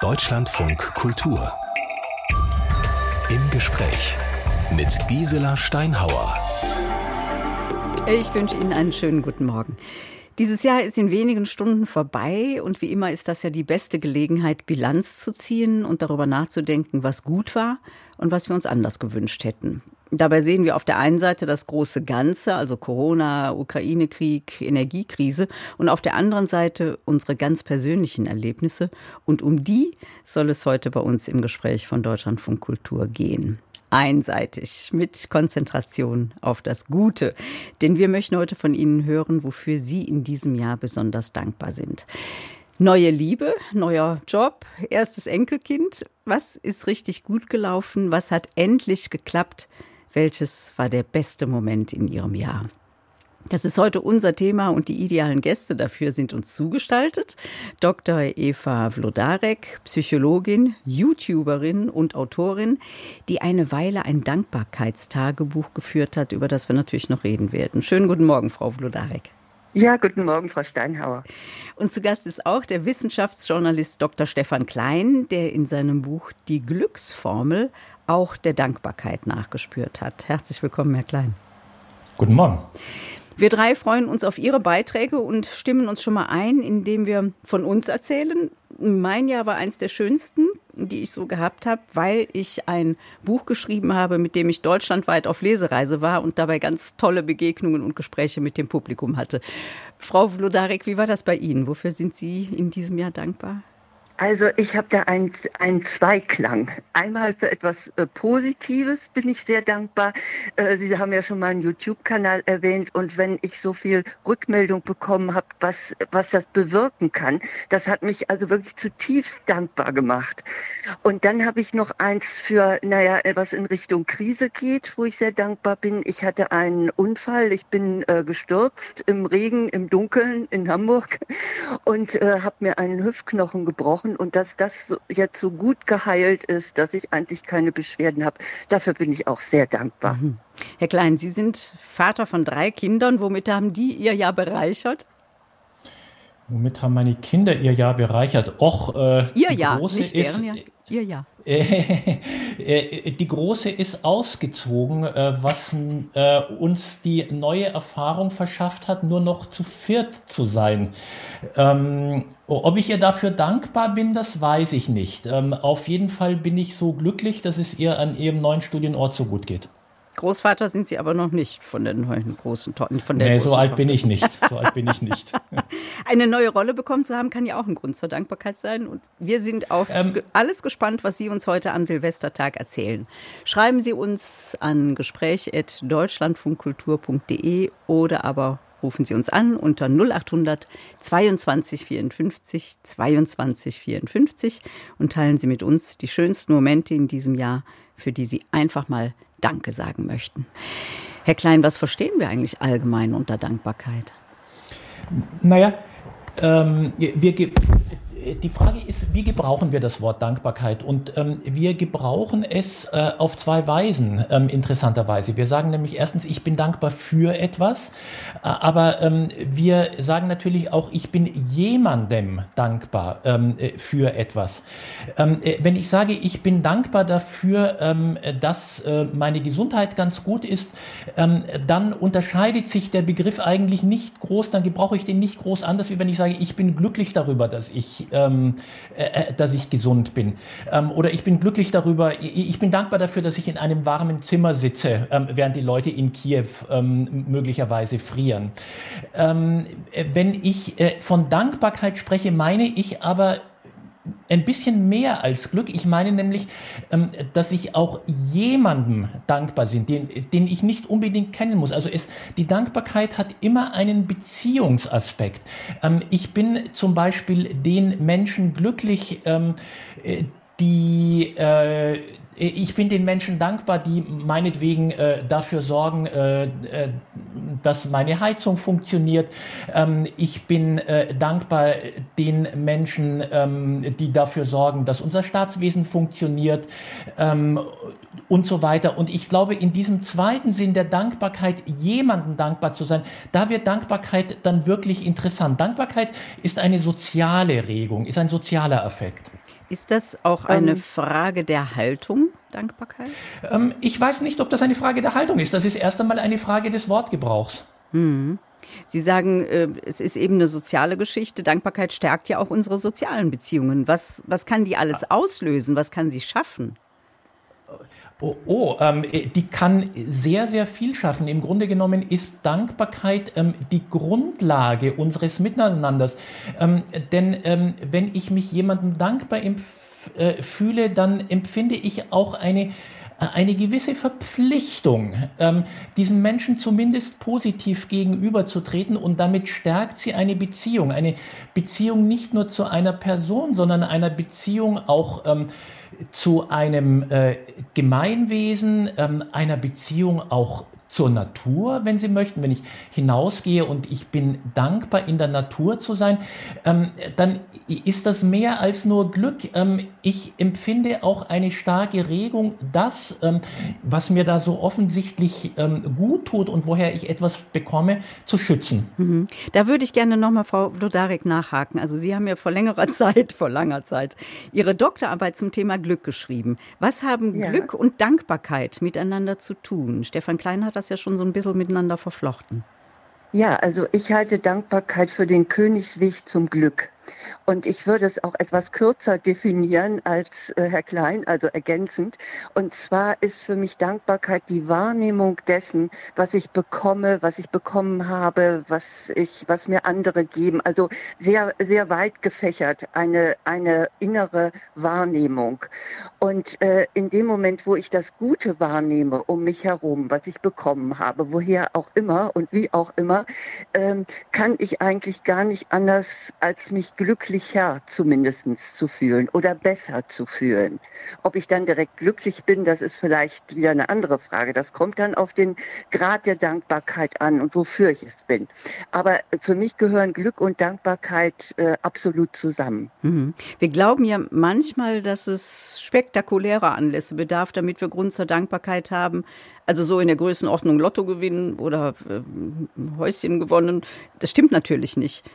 Deutschlandfunk Kultur. Im Gespräch mit Gisela Steinhauer. Ich wünsche Ihnen einen schönen guten Morgen. Dieses Jahr ist in wenigen Stunden vorbei und wie immer ist das ja die beste Gelegenheit, Bilanz zu ziehen und darüber nachzudenken, was gut war und was wir uns anders gewünscht hätten. Dabei sehen wir auf der einen Seite das große Ganze, also Corona, Ukraine-Krieg, Energiekrise, und auf der anderen Seite unsere ganz persönlichen Erlebnisse. Und um die soll es heute bei uns im Gespräch von Deutschlandfunk Kultur gehen einseitig, mit Konzentration auf das Gute. Denn wir möchten heute von Ihnen hören, wofür Sie in diesem Jahr besonders dankbar sind. Neue Liebe, neuer Job, erstes Enkelkind. Was ist richtig gut gelaufen? Was hat endlich geklappt? Welches war der beste Moment in Ihrem Jahr? Das ist heute unser Thema und die idealen Gäste dafür sind uns zugestaltet. Dr. Eva Vlodarek, Psychologin, YouTuberin und Autorin, die eine Weile ein Dankbarkeitstagebuch geführt hat, über das wir natürlich noch reden werden. Schönen guten Morgen, Frau Vlodarek. Ja, guten Morgen, Frau Steinhauer. Und zu Gast ist auch der Wissenschaftsjournalist Dr. Stefan Klein, der in seinem Buch Die Glücksformel auch der Dankbarkeit nachgespürt hat. Herzlich willkommen, Herr Klein. Guten Morgen. Wir drei freuen uns auf Ihre Beiträge und stimmen uns schon mal ein, indem wir von uns erzählen. Mein Jahr war eins der schönsten, die ich so gehabt habe, weil ich ein Buch geschrieben habe, mit dem ich deutschlandweit auf Lesereise war und dabei ganz tolle Begegnungen und Gespräche mit dem Publikum hatte. Frau Vlodarek, wie war das bei Ihnen? Wofür sind Sie in diesem Jahr dankbar? Also ich habe da einen, Zweiklang. Einmal für etwas äh, Positives bin ich sehr dankbar. Äh, Sie haben ja schon mal einen YouTube-Kanal erwähnt und wenn ich so viel Rückmeldung bekommen habe, was, was das bewirken kann, das hat mich also wirklich zutiefst dankbar gemacht. Und dann habe ich noch eins für, naja, was in Richtung Krise geht, wo ich sehr dankbar bin. Ich hatte einen Unfall, ich bin äh, gestürzt im Regen, im Dunkeln in Hamburg und habe mir einen Hüftknochen gebrochen Wochen und dass das jetzt so gut geheilt ist, dass ich eigentlich keine Beschwerden habe. Dafür bin ich auch sehr dankbar. Mhm. Herr Klein, Sie sind Vater von drei Kindern. Womit haben die Ihr Jahr bereichert? Womit haben meine Kinder ihr Jahr bereichert? Och, äh, ihr Jahr, nicht deren Jahr. Ihr Jahr. Äh, die große ist ausgezogen, äh, was äh, uns die neue Erfahrung verschafft hat, nur noch zu viert zu sein. Ähm, ob ich ihr dafür dankbar bin, das weiß ich nicht. Ähm, auf jeden Fall bin ich so glücklich, dass es ihr an ihrem neuen Studienort so gut geht. Großvater sind Sie aber noch nicht von den neuen großen Totten. Von der nee, so alt Tochter. bin ich nicht. So alt bin ich nicht. Eine neue Rolle bekommen zu haben, kann ja auch ein Grund zur Dankbarkeit sein. Und wir sind auf ähm, alles gespannt, was Sie uns heute am Silvestertag erzählen. Schreiben Sie uns an gespräch.deutschlandfunkkultur.de oder aber rufen Sie uns an unter 0800 22 54 22 54 und teilen Sie mit uns die schönsten Momente in diesem Jahr, für die Sie einfach mal Danke sagen möchten. Herr Klein, was verstehen wir eigentlich allgemein unter Dankbarkeit? Naja, ähm, wir, die Frage ist, wie gebrauchen wir das Wort Dankbarkeit? Und ähm, wir gebrauchen es äh, auf zwei Weisen, ähm, interessanterweise. Wir sagen nämlich erstens, ich bin dankbar für etwas, äh, aber ähm, wir sagen natürlich auch, ich bin jemandem dankbar ähm, äh, für etwas. Ähm, äh, wenn ich sage, ich bin dankbar dafür, ähm, dass äh, meine Gesundheit ganz gut ist, dann unterscheidet sich der Begriff eigentlich nicht groß, dann gebrauche ich den nicht groß anders, wie wenn ich sage, ich bin glücklich darüber, dass ich ähm, äh, äh, dass ich gesund bin. Ähm, oder ich bin glücklich darüber, ich bin dankbar dafür, dass ich in einem warmen Zimmer sitze, ähm, während die Leute in Kiew ähm, möglicherweise frieren. Ähm, äh, wenn ich äh, von Dankbarkeit spreche, meine ich aber ein bisschen mehr als Glück. Ich meine nämlich, ähm, dass ich auch jemandem dankbar bin, den, den ich nicht unbedingt kennen muss. Also es, die Dankbarkeit hat immer einen Beziehungsaspekt. Ähm, ich bin zum Beispiel den Menschen glücklich, ähm, äh, die äh, ich bin den Menschen dankbar, die meinetwegen äh, dafür sorgen, äh, äh, dass meine Heizung funktioniert. Ähm, ich bin äh, dankbar den Menschen, ähm, die dafür sorgen, dass unser Staatswesen funktioniert. Ähm, und so weiter. Und ich glaube, in diesem zweiten Sinn der Dankbarkeit, jemandem dankbar zu sein, da wird Dankbarkeit dann wirklich interessant. Dankbarkeit ist eine soziale Regung, ist ein sozialer Effekt. Ist das auch eine ähm, Frage der Haltung, Dankbarkeit? Ähm, ich weiß nicht, ob das eine Frage der Haltung ist. Das ist erst einmal eine Frage des Wortgebrauchs. Hm. Sie sagen, äh, es ist eben eine soziale Geschichte. Dankbarkeit stärkt ja auch unsere sozialen Beziehungen. Was, was kann die alles auslösen? Was kann sie schaffen? Oh, oh ähm, die kann sehr, sehr viel schaffen. Im Grunde genommen ist Dankbarkeit ähm, die Grundlage unseres Miteinanders. Ähm, denn ähm, wenn ich mich jemandem dankbar äh, fühle, dann empfinde ich auch eine eine gewisse Verpflichtung, ähm, diesen Menschen zumindest positiv gegenüberzutreten und damit stärkt sie eine Beziehung. Eine Beziehung nicht nur zu einer Person, sondern einer Beziehung auch ähm, zu einem äh, Gemeinwesen, ähm, einer Beziehung auch zur Natur, wenn Sie möchten, wenn ich hinausgehe und ich bin dankbar, in der Natur zu sein, ähm, dann ist das mehr als nur Glück. Ähm, ich empfinde auch eine starke Regung, das, ähm, was mir da so offensichtlich ähm, gut tut und woher ich etwas bekomme, zu schützen. Mhm. Da würde ich gerne nochmal, Frau Lodarek, nachhaken. Also Sie haben ja vor längerer Zeit, vor langer Zeit, Ihre Doktorarbeit zum Thema Glück geschrieben. Was haben ja. Glück und Dankbarkeit miteinander zu tun? Stefan Klein hat das ja schon so ein bisschen miteinander verflochten. Ja, also ich halte Dankbarkeit für den Königsweg zum Glück. Und ich würde es auch etwas kürzer definieren als äh, Herr Klein, also ergänzend. Und zwar ist für mich Dankbarkeit die Wahrnehmung dessen, was ich bekomme, was ich bekommen habe, was ich, was mir andere geben. Also sehr, sehr weit gefächert, eine, eine innere Wahrnehmung. Und äh, in dem Moment, wo ich das Gute wahrnehme um mich herum, was ich bekommen habe, woher auch immer und wie auch immer, ähm, kann ich eigentlich gar nicht anders als mich glücklicher zumindest zu fühlen oder besser zu fühlen. Ob ich dann direkt glücklich bin, das ist vielleicht wieder eine andere Frage. Das kommt dann auf den Grad der Dankbarkeit an und wofür ich es bin. Aber für mich gehören Glück und Dankbarkeit äh, absolut zusammen. Mhm. Wir glauben ja manchmal, dass es spektakuläre Anlässe bedarf, damit wir Grund zur Dankbarkeit haben. Also so in der Größenordnung Lotto gewinnen oder äh, Häuschen gewonnen. Das stimmt natürlich nicht.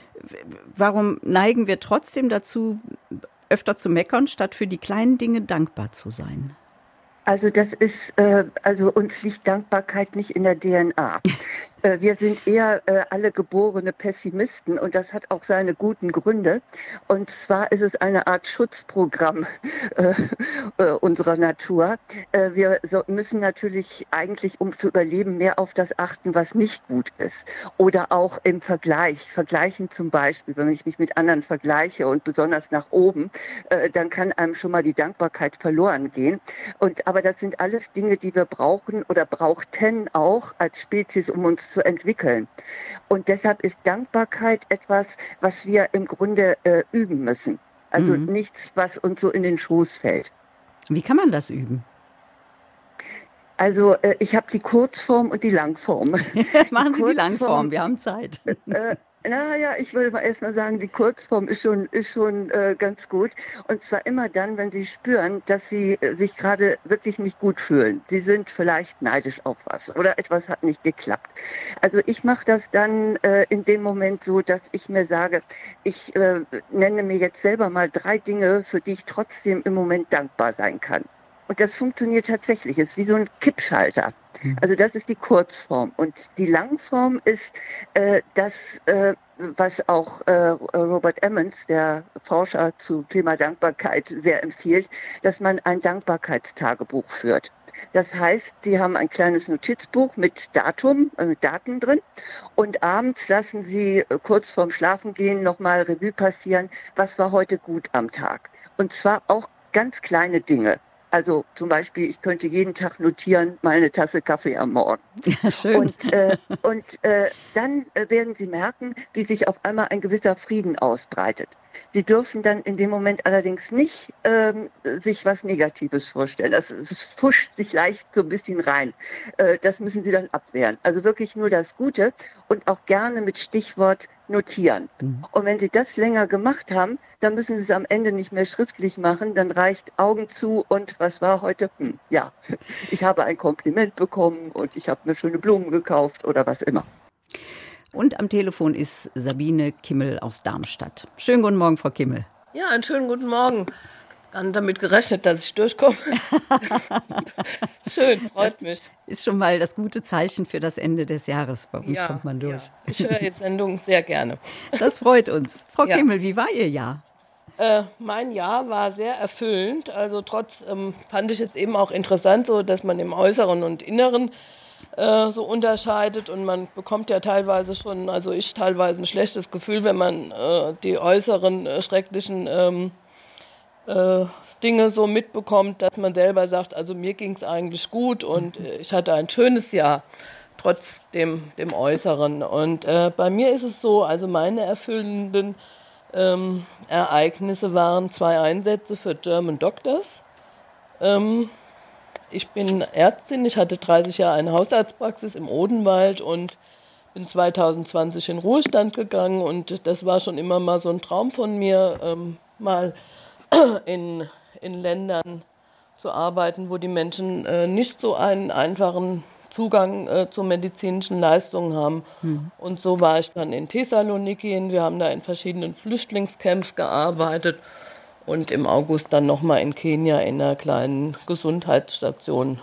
Warum neigen wir trotzdem dazu, öfter zu meckern, statt für die kleinen Dinge dankbar zu sein? Also das ist, äh, also uns liegt Dankbarkeit nicht in der DNA. Äh, wir sind eher äh, alle geborene Pessimisten und das hat auch seine guten Gründe. Und zwar ist es eine Art Schutzprogramm äh, unserer Natur. Wir müssen natürlich eigentlich, um zu überleben, mehr auf das achten, was nicht gut ist. Oder auch im Vergleich. Vergleichen zum Beispiel, wenn ich mich mit anderen vergleiche und besonders nach oben, dann kann einem schon mal die Dankbarkeit verloren gehen. Und, aber das sind alles Dinge, die wir brauchen oder brauchten auch als Spezies, um uns zu entwickeln. Und deshalb ist Dankbarkeit etwas, was wir im Grunde äh, üben müssen. Also mhm. nichts, was uns so in den Schoß fällt. Wie kann man das üben? Also äh, ich habe die Kurzform und die Langform. Machen die Sie die Langform, wir haben Zeit. Äh, naja, ich würde mal erstmal sagen, die Kurzform ist schon, ist schon äh, ganz gut. Und zwar immer dann, wenn Sie spüren, dass Sie äh, sich gerade wirklich nicht gut fühlen. Sie sind vielleicht neidisch auf was oder etwas hat nicht geklappt. Also ich mache das dann äh, in dem Moment so, dass ich mir sage, ich äh, nenne mir jetzt selber mal drei Dinge, für die ich trotzdem im Moment dankbar sein kann. Und das funktioniert tatsächlich. Es ist wie so ein Kippschalter. Hm. Also das ist die Kurzform. Und die Langform ist äh, das, äh, was auch äh, Robert Emmons, der Forscher zum Thema Dankbarkeit, sehr empfiehlt, dass man ein Dankbarkeitstagebuch führt. Das heißt, Sie haben ein kleines Notizbuch mit Datum, äh, mit Daten drin und abends lassen Sie äh, kurz vorm Schlafengehen nochmal Revue passieren, was war heute gut am Tag. Und zwar auch ganz kleine Dinge. Also zum Beispiel, ich könnte jeden Tag notieren, mal eine Tasse Kaffee am Morgen. Ja, schön. Und, äh, und äh, dann äh, werden Sie merken, wie sich auf einmal ein gewisser Frieden ausbreitet. Sie dürfen dann in dem Moment allerdings nicht ähm, sich was Negatives vorstellen. Das, es fuscht sich leicht so ein bisschen rein. Äh, das müssen Sie dann abwehren. Also wirklich nur das Gute und auch gerne mit Stichwort notieren. Mhm. Und wenn Sie das länger gemacht haben, dann müssen Sie es am Ende nicht mehr schriftlich machen. Dann reicht Augen zu und was war heute? Hm, ja, ich habe ein Kompliment bekommen und ich habe mir schöne Blumen gekauft oder was immer. Und am Telefon ist Sabine Kimmel aus Darmstadt. Schönen guten Morgen, Frau Kimmel. Ja, einen schönen guten Morgen. Dann damit gerechnet, dass ich durchkomme. Schön, freut das mich. Ist schon mal das gute Zeichen für das Ende des Jahres. Bei uns ja, kommt man durch. Ja. Ich höre jetzt Sendung sehr gerne. Das freut uns. Frau ja. Kimmel, wie war Ihr Jahr? Äh, mein Jahr war sehr erfüllend. Also trotz ähm, fand ich jetzt eben auch interessant, so dass man im Äußeren und Inneren äh, so unterscheidet und man bekommt ja teilweise schon, also ich teilweise ein schlechtes Gefühl, wenn man äh, die äußeren äh, schrecklichen ähm, äh, Dinge so mitbekommt, dass man selber sagt, also mir ging es eigentlich gut und äh, ich hatte ein schönes Jahr trotz dem, dem Äußeren. Und bei mir ist es so, also meine erfüllenden ähm, Ereignisse waren zwei Einsätze für German Doctors. Ähm, ich bin Ärztin, ich hatte 30 Jahre eine Hausarztpraxis im Odenwald und bin 2020 in Ruhestand gegangen und das war schon immer mal so ein Traum von mir, ähm, mal in, in Ländern zu arbeiten, wo die Menschen äh, nicht so einen einfachen Zugang äh, zu medizinischen Leistungen haben. Mhm. Und so war ich dann in Thessaloniki. Wir haben da in verschiedenen Flüchtlingscamps gearbeitet und im August dann nochmal in Kenia in einer kleinen Gesundheitsstation.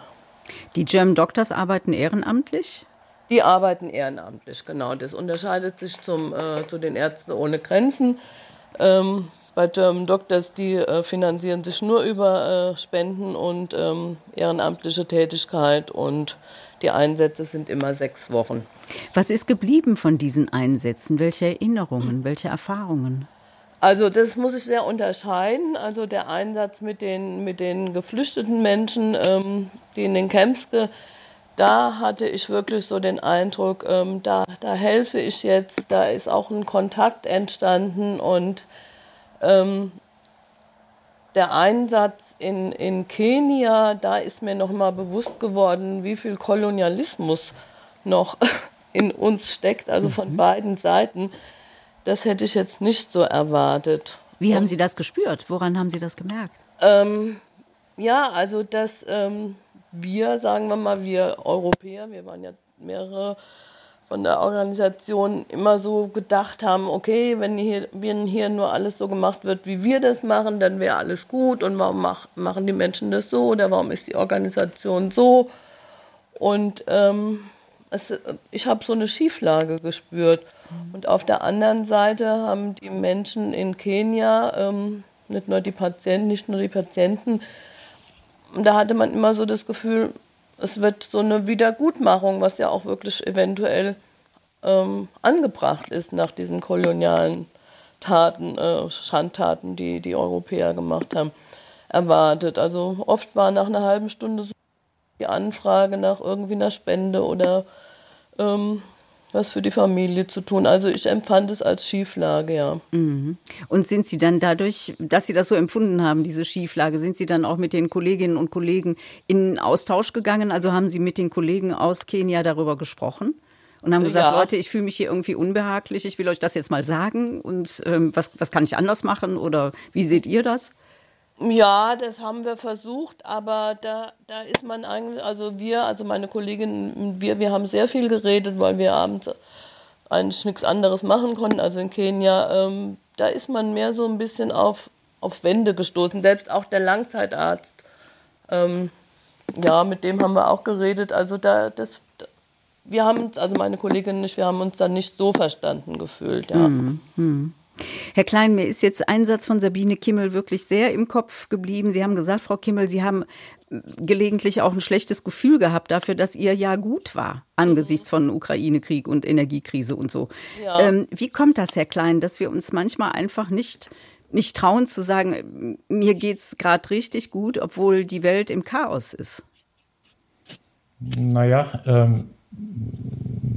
Die German Doctors arbeiten ehrenamtlich? Die arbeiten ehrenamtlich, genau. Das unterscheidet sich zum, äh, zu den Ärzten ohne Grenzen. Ähm, bei German Doctors, die äh, finanzieren sich nur über äh, Spenden und ähm, ehrenamtliche Tätigkeit und die Einsätze sind immer sechs Wochen. Was ist geblieben von diesen Einsätzen? Welche Erinnerungen, welche Erfahrungen? Also das muss ich sehr unterscheiden. Also der Einsatz mit den, mit den geflüchteten Menschen, ähm, die in den Camps, da hatte ich wirklich so den Eindruck, ähm, da, da helfe ich jetzt, da ist auch ein Kontakt entstanden und ähm, der Einsatz in, in Kenia, da ist mir nochmal bewusst geworden, wie viel Kolonialismus noch in uns steckt, also von mhm. beiden Seiten. Das hätte ich jetzt nicht so erwartet. Wie haben Sie das gespürt? Woran haben Sie das gemerkt? Ähm, ja, also dass ähm, wir, sagen wir mal, wir Europäer, wir waren ja mehrere von der Organisation, immer so gedacht haben, okay, wenn hier, wenn hier nur alles so gemacht wird, wie wir das machen, dann wäre alles gut und warum mach, machen die Menschen das so oder warum ist die Organisation so? Und ähm, es, ich habe so eine Schieflage gespürt. Und auf der anderen Seite haben die Menschen in Kenia, ähm, nicht nur die Patienten, nicht nur die Patienten, da hatte man immer so das Gefühl, es wird so eine Wiedergutmachung, was ja auch wirklich eventuell ähm, angebracht ist nach diesen kolonialen Taten, äh, Schandtaten, die die Europäer gemacht haben, erwartet. Also oft war nach einer halben Stunde so die Anfrage nach irgendwie einer Spende oder ähm, was für die Familie zu tun. Also ich empfand es als Schieflage, ja. Mhm. Und sind Sie dann dadurch, dass Sie das so empfunden haben, diese Schieflage, sind Sie dann auch mit den Kolleginnen und Kollegen in Austausch gegangen? Also haben Sie mit den Kollegen aus Kenia darüber gesprochen? Und haben gesagt, ja. Leute, ich fühle mich hier irgendwie unbehaglich, ich will euch das jetzt mal sagen und ähm, was, was kann ich anders machen oder wie seht ihr das? Ja, das haben wir versucht, aber da, da ist man eigentlich, also wir, also meine Kollegin, wir, wir haben sehr viel geredet, weil wir abends eigentlich nichts anderes machen konnten, also in Kenia. Ähm, da ist man mehr so ein bisschen auf, auf Wände gestoßen, selbst auch der Langzeitarzt. Ähm, ja, mit dem haben wir auch geredet. Also da, das, wir haben also meine Kollegin und ich, wir haben uns dann nicht so verstanden gefühlt, ja. Hm, hm. Herr Klein, mir ist jetzt ein Satz von Sabine Kimmel wirklich sehr im Kopf geblieben. Sie haben gesagt, Frau Kimmel, Sie haben gelegentlich auch ein schlechtes Gefühl gehabt dafür, dass Ihr Jahr gut war angesichts von Ukraine-Krieg und Energiekrise und so. Ja. Ähm, wie kommt das, Herr Klein, dass wir uns manchmal einfach nicht nicht trauen zu sagen, mir geht's gerade richtig gut, obwohl die Welt im Chaos ist? Naja, ähm,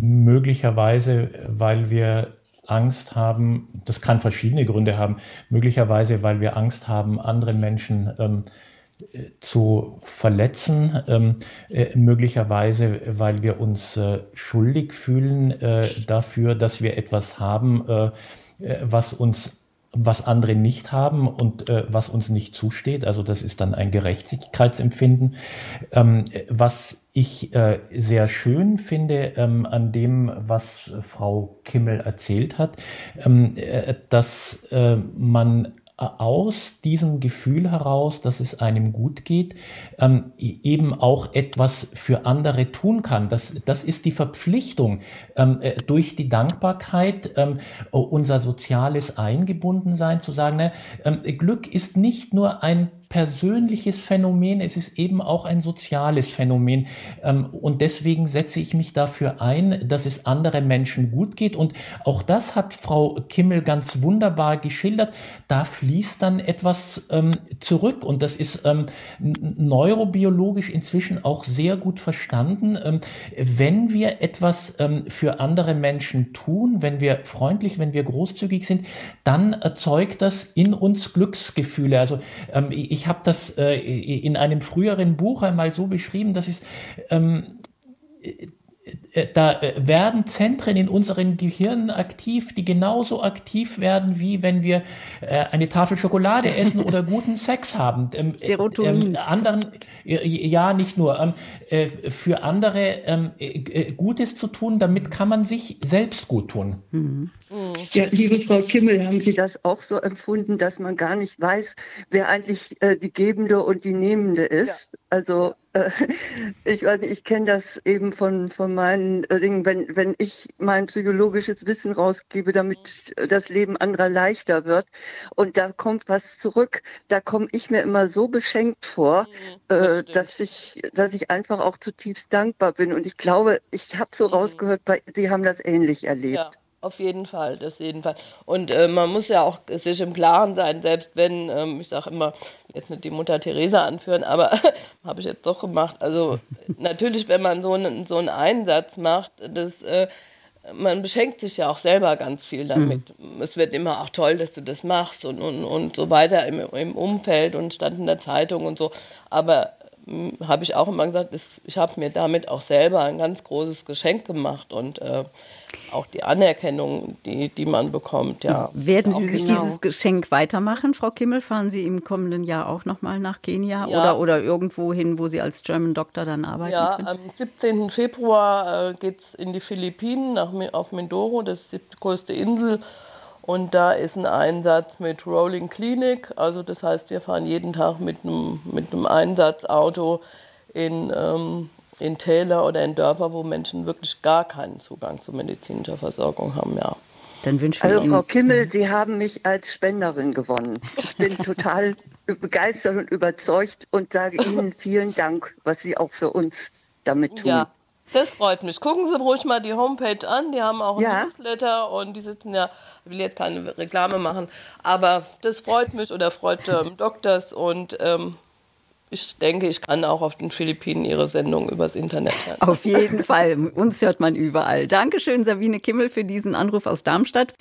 möglicherweise, weil wir Angst haben, das kann verschiedene Gründe haben, möglicherweise, weil wir Angst haben, andere Menschen ähm, zu verletzen, ähm, äh, möglicherweise, weil wir uns äh, schuldig fühlen äh, dafür, dass wir etwas haben, äh, äh, was uns was andere nicht haben und äh, was uns nicht zusteht. Also das ist dann ein Gerechtigkeitsempfinden. Ähm, was ich äh, sehr schön finde ähm, an dem, was Frau Kimmel erzählt hat, ähm, äh, dass äh, man aus diesem Gefühl heraus, dass es einem gut geht, ähm, eben auch etwas für andere tun kann. Das, das ist die Verpflichtung ähm, äh, durch die Dankbarkeit, ähm, unser soziales Eingebundensein zu sagen, ne, ähm, Glück ist nicht nur ein persönliches Phänomen, es ist eben auch ein soziales Phänomen. Ähm, und deswegen setze ich mich dafür ein, dass es anderen Menschen gut geht. Und auch das hat Frau Kimmel ganz wunderbar geschildert. Da fließt dann etwas ähm, zurück. Und das ist ähm, neurobiologisch inzwischen auch sehr gut verstanden. wenn wir etwas für andere Menschen tun, wenn wir freundlich, wenn wir großzügig sind, dann erzeugt das in uns Glücksgefühle. Also ich ich habe das äh, in einem früheren Buch einmal so beschrieben, dass es ähm, äh, da äh, werden Zentren in unseren Gehirnen aktiv, die genauso aktiv werden, wie wenn wir äh, eine Tafel Schokolade essen oder guten Sex haben. Ähm, Serotonin. Ähm, anderen, ja, nicht nur. Ähm, für andere Gutes zu tun, damit kann man sich selbst gut tun. Mhm. Ja, liebe Frau Kimmel, haben Sie das auch so empfunden, dass man gar nicht weiß, wer eigentlich äh, die Gebende und die Nehmende ist? Ja. Also äh, ich weiß nicht, ich kenne das eben von, von meinen äh, Dingen, wenn, wenn ich mein psychologisches Wissen rausgebe, damit das Leben anderer leichter wird und da kommt was zurück, da komme ich mir immer so beschenkt vor, mhm, äh, dass, ich, dass ich einfach auch zutiefst dankbar bin. Und ich glaube, ich habe so mhm. rausgehört, bei, Sie haben das ähnlich erlebt. Ja. Auf jeden Fall, das jeden Fall. Und äh, man muss ja auch sich im Klaren sein, selbst wenn, ähm, ich sage immer, jetzt nicht die Mutter Teresa anführen, aber habe ich jetzt doch gemacht. Also natürlich, wenn man so einen, so einen Einsatz macht, das, äh, man beschenkt sich ja auch selber ganz viel damit. Mhm. Es wird immer auch toll, dass du das machst und, und, und so weiter im, im Umfeld und stand in der Zeitung und so. Aber habe ich auch immer gesagt, ich habe mir damit auch selber ein ganz großes Geschenk gemacht und äh, auch die Anerkennung, die, die man bekommt. Ja. Werden Sie sich genau. dieses Geschenk weitermachen, Frau Kimmel? Fahren Sie im kommenden Jahr auch nochmal nach Kenia ja. oder, oder irgendwo hin, wo Sie als German Doctor dann arbeiten ja, können? am 17. Februar äh, geht es in die Philippinen, nach, auf Mindoro, das ist die größte Insel. Und da ist ein Einsatz mit Rolling Clinic. Also das heißt, wir fahren jeden Tag mit einem, mit einem Einsatzauto in ähm, in Täler oder in Dörfer, wo Menschen wirklich gar keinen Zugang zu medizinischer Versorgung haben, ja. Dann wünschen wir also Frau Kimmel, Sie haben mich als Spenderin gewonnen. Ich bin total begeistert und überzeugt und sage Ihnen vielen Dank, was Sie auch für uns damit tun. Ja, das freut mich. Gucken Sie ruhig mal die Homepage an. Die haben auch ja. Newsletter und die sitzen ja, will jetzt keine Reklame machen, aber das freut mich oder freut ähm, Doktors und ähm, ich denke, ich kann auch auf den Philippinen Ihre Sendung übers Internet hören. Auf jeden Fall. Uns hört man überall. Dankeschön, Sabine Kimmel, für diesen Anruf aus Darmstadt.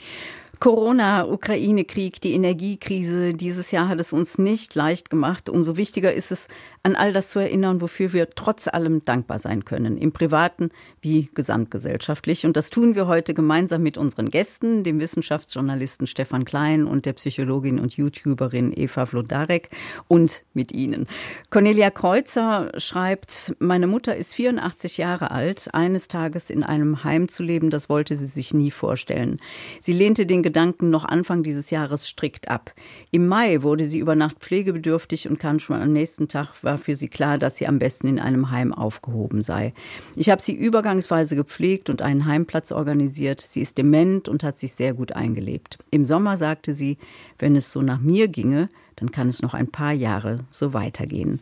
Corona, Ukraine-Krieg, die Energiekrise, dieses Jahr hat es uns nicht leicht gemacht. Umso wichtiger ist es, an all das zu erinnern, wofür wir trotz allem dankbar sein können, im privaten wie gesamtgesellschaftlich. Und das tun wir heute gemeinsam mit unseren Gästen, dem Wissenschaftsjournalisten Stefan Klein und der Psychologin und YouTuberin Eva Vlodarek und mit Ihnen. Cornelia Kreuzer schreibt, meine Mutter ist 84 Jahre alt. Eines Tages in einem Heim zu leben, das wollte sie sich nie vorstellen. Sie lehnte den Gedanken noch Anfang dieses Jahres strikt ab. Im Mai wurde sie über Nacht pflegebedürftig und kam schon am nächsten Tag war für sie klar, dass sie am besten in einem Heim aufgehoben sei. Ich habe sie übergangsweise gepflegt und einen Heimplatz organisiert. Sie ist dement und hat sich sehr gut eingelebt. Im Sommer sagte sie, wenn es so nach mir ginge, dann kann es noch ein paar Jahre so weitergehen.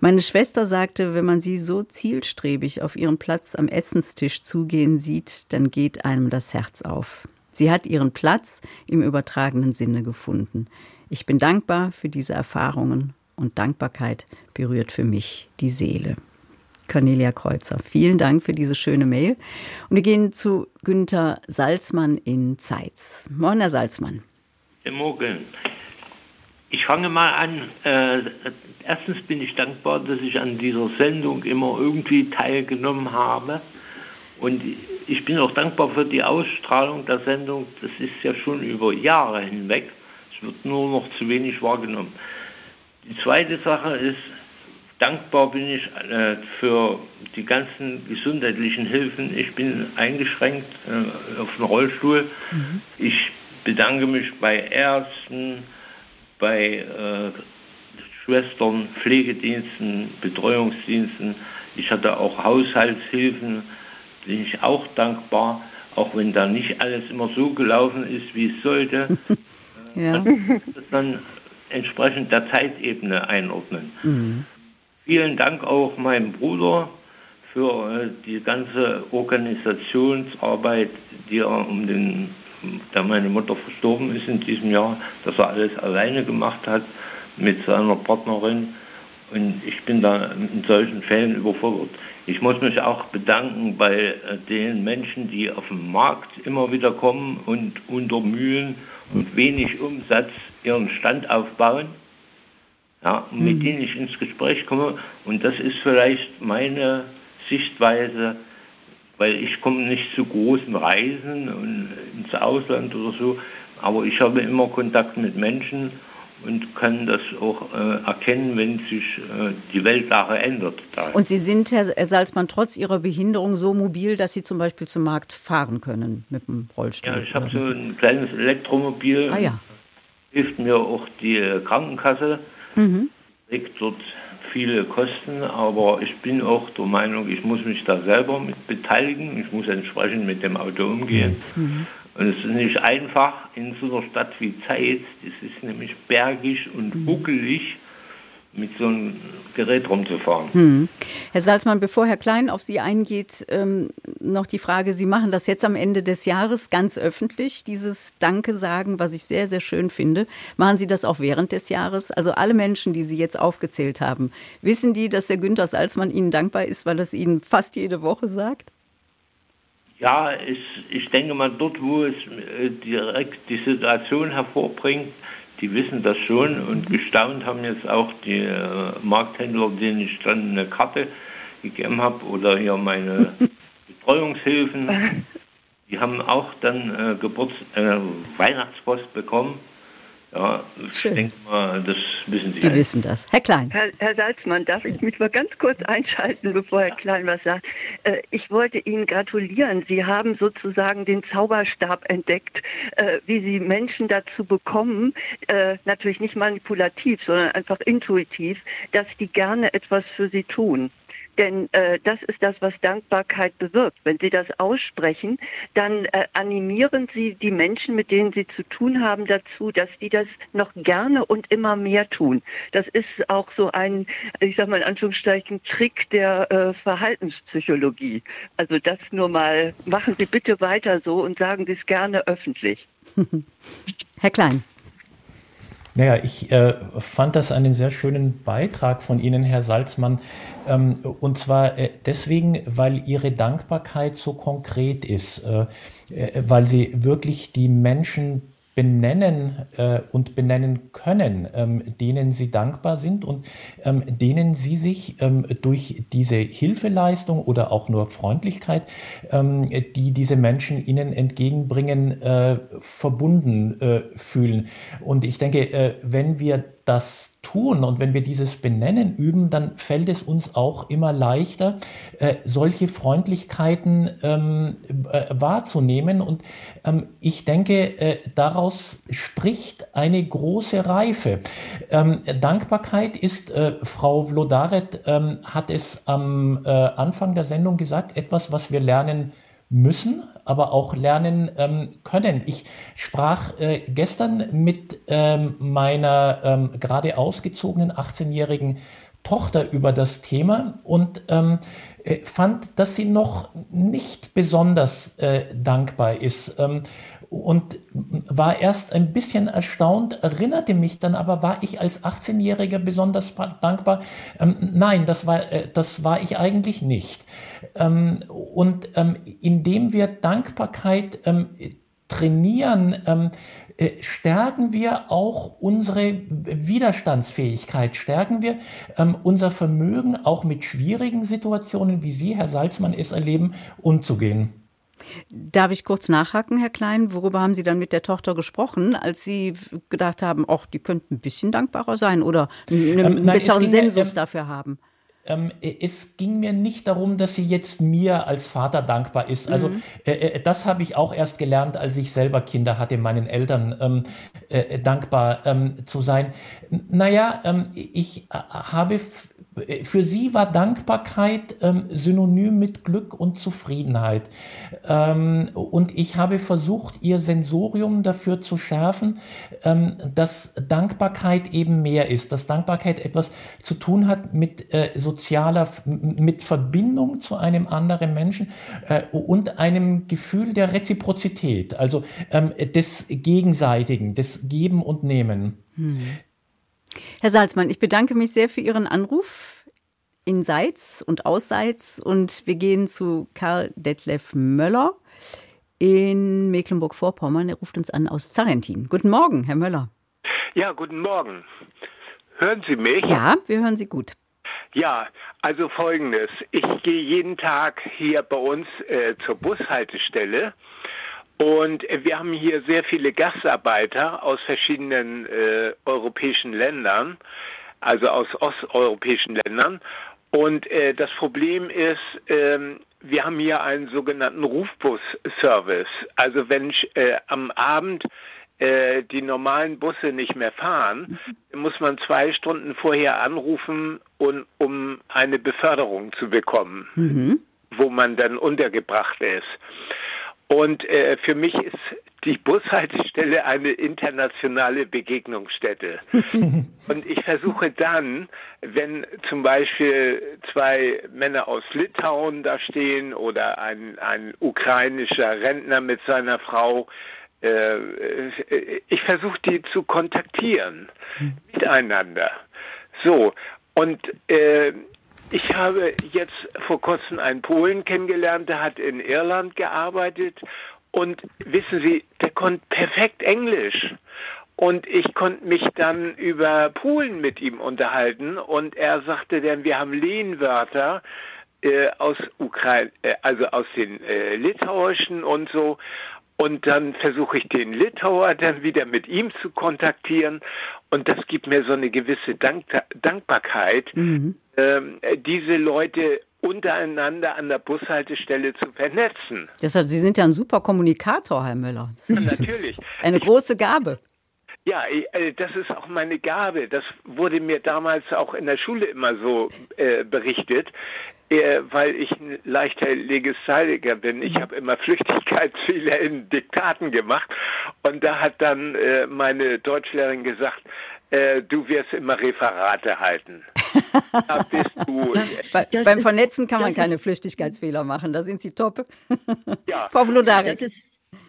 Meine Schwester sagte, wenn man sie so zielstrebig auf ihren Platz am Essenstisch zugehen sieht, dann geht einem das Herz auf. Sie hat ihren Platz im übertragenen Sinne gefunden. Ich bin dankbar für diese Erfahrungen und Dankbarkeit berührt für mich die Seele. Cornelia Kreuzer. Vielen Dank für diese schöne Mail. Und wir gehen zu Günther Salzmann in Zeitz. Moin, Herr Salzmann. Guten Morgen. Ich fange mal an. Äh, erstens bin ich dankbar, dass ich an dieser Sendung immer irgendwie teilgenommen habe. Und ich bin auch dankbar für die Ausstrahlung der Sendung. Das ist ja schon über Jahre hinweg. Es wird nur noch zu wenig wahrgenommen. Die zweite Sache ist, dankbar bin ich äh, für die ganzen gesundheitlichen Hilfen. Ich bin eingeschränkt äh, auf einen Rollstuhl. Mhm. Ich bedanke mich bei Ärzten, bei äh, Schwestern, Pflegediensten, Betreuungsdiensten. Ich hatte auch Haushaltshilfen, bin ich auch dankbar, auch wenn da nicht alles immer so gelaufen ist, wie es sollte. ja. Das dann entsprechend der Zeitebene einordnen. Mhm. Vielen Dank auch meinem Bruder für äh, die ganze Organisationsarbeit, die er um den, da meine Mutter verstorben ist in diesem Jahr, dass er alles alleine gemacht hat mit seiner Partnerin. Und ich bin da in solchen Fällen überfordert. Ich muss mich auch bedanken bei äh, den Menschen, die auf dem Markt immer wieder kommen und unter Mühen und wenig Umsatz ihren Stand aufbauen ja, mit mhm. denen ich ins Gespräch komme. Und das ist vielleicht meine Sichtweise, weil ich komme nicht zu großen Reisen und ins Ausland oder so, aber ich habe immer Kontakt mit Menschen und kann das auch äh, erkennen, wenn sich äh, die Weltlage ändert. Und Sie sind, Herr Salzmann, trotz Ihrer Behinderung so mobil, dass Sie zum Beispiel zum Markt fahren können mit dem Rollstuhl? Ja, ich habe so ein kleines Elektromobil. Ah, ja. Hilft mir auch die Krankenkasse. Mhm. Trägt dort viele Kosten, aber ich bin auch der Meinung, ich muss mich da selber mit beteiligen. Ich muss entsprechend mit dem Auto umgehen. Mhm. Und es ist nicht einfach in so einer Stadt wie Zeitz. Es ist nämlich bergig und mhm. buckelig mit so einem Gerät rumzufahren. Hm. Herr Salzmann, bevor Herr Klein auf Sie eingeht, ähm, noch die Frage, Sie machen das jetzt am Ende des Jahres ganz öffentlich, dieses Danke sagen, was ich sehr, sehr schön finde. Machen Sie das auch während des Jahres? Also alle Menschen, die Sie jetzt aufgezählt haben, wissen die, dass der Günther Salzmann Ihnen dankbar ist, weil er es Ihnen fast jede Woche sagt? Ja, ich, ich denke mal, dort, wo es äh, direkt die Situation hervorbringt, die wissen das schon und gestaunt haben jetzt auch die äh, Markthändler, denen ich dann eine Karte gegeben habe oder hier meine Betreuungshilfen. Die haben auch dann äh, Geburts äh, Weihnachtspost bekommen ja, ich Schön. denke mal, das wissen Sie. Die halt. wissen das. Herr Klein. Herr, Herr, Salzmann, darf ich mich mal ganz kurz einschalten, bevor Herr Klein was sagt? Äh, ich wollte Ihnen gratulieren. Sie haben sozusagen den Zauberstab entdeckt, äh, wie Sie Menschen dazu bekommen, äh, natürlich nicht manipulativ, sondern einfach intuitiv, dass die gerne etwas für Sie tun. Denn äh, das ist das, was Dankbarkeit bewirkt. Wenn Sie das aussprechen, dann äh, animieren Sie die Menschen, mit denen Sie zu tun haben, dazu, dass die das noch gerne und immer mehr tun. Das ist auch so ein, ich sage mal in Anführungszeichen, Trick der äh, Verhaltenspsychologie. Also das nur mal, machen Sie bitte weiter so und sagen Sie es gerne öffentlich. Herr Klein. Naja, ich äh, fand das einen sehr schönen Beitrag von Ihnen, Herr Salzmann. Ähm, und zwar äh, deswegen, weil Ihre Dankbarkeit so konkret ist, äh, äh weil Sie wirklich die Menschen benennen äh, und benennen können, ähm, denen sie dankbar sind und ähm, denen sie sich ähm, durch diese Hilfeleistung oder auch nur Freundlichkeit, ähm, die diese Menschen ihnen entgegenbringen, äh, verbunden äh, fühlen. Und ich denke, äh, wenn wir das tun und wenn wir dieses Benennen üben, dann fällt es uns auch immer leichter, äh, solche Freundlichkeiten ähm, äh, wahrzunehmen. Und ähm, ich denke, äh, daraus spricht eine große Reife. Ähm, Dankbarkeit ist, äh, Frau Vlodaret ähm, hat es am äh, Anfang der Sendung gesagt, etwas, was wir lernen müssen, aber auch lernen ähm, können. Ich sprach äh, gestern mit ähm, meiner ähm, gerade ausgezogenen 18-jährigen Tochter über das Thema und ähm, äh, fand, dass sie noch nicht besonders äh, dankbar ist. Ähm, und war erst ein bisschen erstaunt, erinnerte mich dann aber, war ich als 18-Jähriger besonders dankbar? Ähm, nein, das war, äh, das war ich eigentlich nicht. Ähm, und ähm, indem wir Dankbarkeit ähm, trainieren, ähm, äh, stärken wir auch unsere Widerstandsfähigkeit, stärken wir ähm, unser Vermögen, auch mit schwierigen Situationen, wie Sie, Herr Salzmann, es erleben, umzugehen. Darf ich kurz nachhaken, Herr Klein? Worüber haben Sie dann mit der Tochter gesprochen, als Sie gedacht haben, ach, die könnten ein bisschen dankbarer sein oder einen ähm, besseren Sensus ähm, dafür haben? Ähm, es ging mir nicht darum, dass sie jetzt mir als Vater dankbar ist. Also mhm. äh, äh das habe ich auch erst gelernt, als ich selber Kinder hatte, meinen Eltern ähm, äh, dankbar ähm, zu sein. Naja, ähm, ich äh, habe für sie war Dankbarkeit ähm, synonym mit Glück und Zufriedenheit. Ähm, und ich habe versucht, ihr Sensorium dafür zu schärfen, ähm, dass Dankbarkeit eben mehr ist, dass Dankbarkeit etwas zu tun hat mit äh, sozialer, mit Verbindung zu einem anderen Menschen äh, und einem Gefühl der Reziprozität, also ähm, des Gegenseitigen, des Geben und Nehmen. Hm. Herr Salzmann, ich bedanke mich sehr für Ihren Anruf in Seitz und Ausseits und wir gehen zu Karl Detlef Möller in Mecklenburg-Vorpommern. Er ruft uns an aus Zarentin. Guten Morgen, Herr Möller. Ja, guten Morgen. Hören Sie mich? Ja, wir hören Sie gut. Ja, also folgendes. Ich gehe jeden Tag hier bei uns äh, zur Bushaltestelle und wir haben hier sehr viele Gastarbeiter aus verschiedenen äh, europäischen Ländern, also aus osteuropäischen Ländern. Und äh, das Problem ist, ähm, wir haben hier einen sogenannten Rufbus-Service. Also wenn äh, am Abend äh, die normalen Busse nicht mehr fahren, muss man zwei Stunden vorher anrufen, und, um eine Beförderung zu bekommen, mhm. wo man dann untergebracht ist. Und äh, für mich ist die Bushaltestelle eine internationale Begegnungsstätte. Und ich versuche dann, wenn zum Beispiel zwei Männer aus Litauen da stehen oder ein, ein ukrainischer Rentner mit seiner Frau, äh, ich versuche die zu kontaktieren miteinander. So, und äh, ich habe jetzt vor kurzem einen Polen kennengelernt, der hat in Irland gearbeitet und wissen Sie, der konnte perfekt Englisch. Und ich konnte mich dann über Polen mit ihm unterhalten und er sagte dann, wir haben Lehnwörter äh, aus Ukraine, äh, also aus den äh, Litauischen und so. Und dann versuche ich den Litauer dann wieder mit ihm zu kontaktieren. Und das gibt mir so eine gewisse Dank Dankbarkeit, mhm. ähm, diese Leute untereinander an der Bushaltestelle zu vernetzen. Deshalb, Sie sind ja ein super Kommunikator, Herr Müller. Ja, natürlich. Eine große Gabe. Ja, äh, das ist auch meine Gabe. Das wurde mir damals auch in der Schule immer so äh, berichtet weil ich ein leichter Legisthaliker bin. Ich mhm. habe immer Flüchtigkeitsfehler in Diktaten gemacht und da hat dann äh, meine Deutschlehrerin gesagt, äh, du wirst immer Referate halten. da bist du. Bei, beim Vernetzen kann man keine Flüchtigkeitsfehler machen, da sind Sie top. Ja. Frau Vlodarek.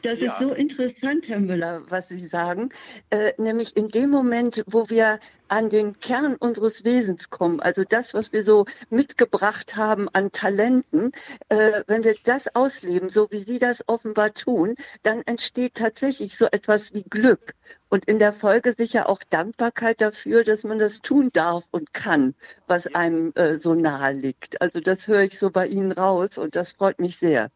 Das ja. ist so interessant, Herr Müller, was Sie sagen. Äh, nämlich in dem Moment, wo wir an den Kern unseres Wesens kommen, also das, was wir so mitgebracht haben an Talenten, äh, wenn wir das ausleben, so wie Sie das offenbar tun, dann entsteht tatsächlich so etwas wie Glück und in der Folge sicher auch Dankbarkeit dafür, dass man das tun darf und kann, was einem äh, so nahe liegt. Also das höre ich so bei Ihnen raus und das freut mich sehr.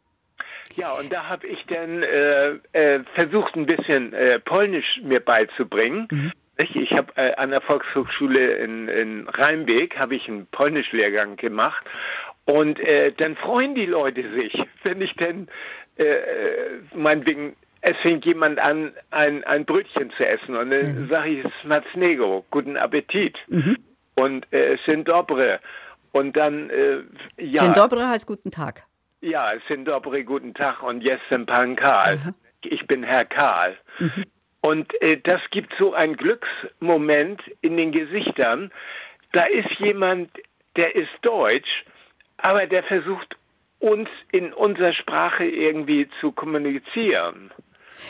Ja, und da habe ich dann äh, äh, versucht, ein bisschen äh, Polnisch mir beizubringen. Mhm. Ich habe äh, an der Volkshochschule in, in Rheinbeek habe ich einen Polnischlehrgang gemacht und äh, dann freuen die Leute sich, wenn ich denn äh, meinetwegen es fängt jemand an, ein, ein Brötchen zu essen und dann mhm. sage ich Smacznego, guten Appetit mhm. und äh, Dzień dobry und dann äh, ja. Dzień dobry heißt guten Tag. Ja, sind dobry, guten Tag und jestem pan Karl. Mhm. Ich bin Herr Karl. Mhm. Und äh, das gibt so einen Glücksmoment in den Gesichtern. Da ist jemand, der ist deutsch, aber der versucht uns in unserer Sprache irgendwie zu kommunizieren.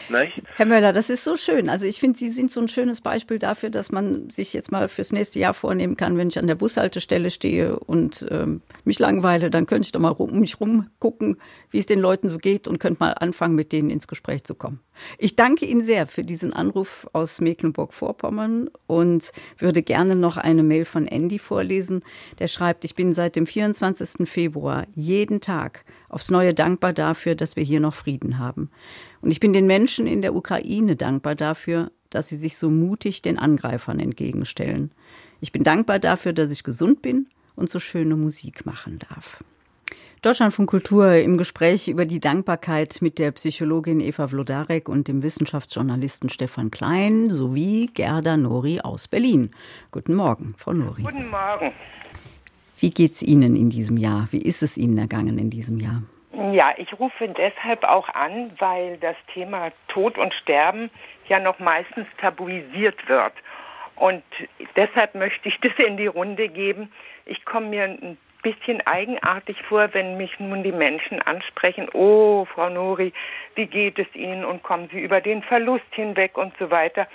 Nicht? Herr Möller, das ist so schön. Also ich finde, Sie sind so ein schönes Beispiel dafür, dass man sich jetzt mal fürs nächste Jahr vornehmen kann, wenn ich an der Bushaltestelle stehe und ähm, mich langweile, dann könnte ich doch mal um mich rum gucken, wie es den Leuten so geht und könnte mal anfangen, mit denen ins Gespräch zu kommen. Ich danke Ihnen sehr für diesen Anruf aus Mecklenburg-Vorpommern und würde gerne noch eine Mail von Andy vorlesen. Der schreibt, ich bin seit dem 24. Februar jeden Tag aufs Neue dankbar dafür, dass wir hier noch Frieden haben. Und ich bin den Menschen in der Ukraine dankbar dafür, dass sie sich so mutig den Angreifern entgegenstellen. Ich bin dankbar dafür, dass ich gesund bin und so schöne Musik machen darf. Deutschland von Kultur im Gespräch über die Dankbarkeit mit der Psychologin Eva Vlodarek und dem Wissenschaftsjournalisten Stefan Klein sowie Gerda Nori aus Berlin. Guten Morgen, Frau Nori. Guten Morgen. Wie geht's Ihnen in diesem Jahr? Wie ist es Ihnen ergangen in diesem Jahr? Ja, ich rufe deshalb auch an, weil das Thema Tod und Sterben ja noch meistens tabuisiert wird. Und deshalb möchte ich das in die Runde geben. Ich komme mir ein bisschen eigenartig vor, wenn mich nun die Menschen ansprechen, oh, Frau Nori, wie geht es Ihnen und kommen Sie über den Verlust hinweg und so weiter.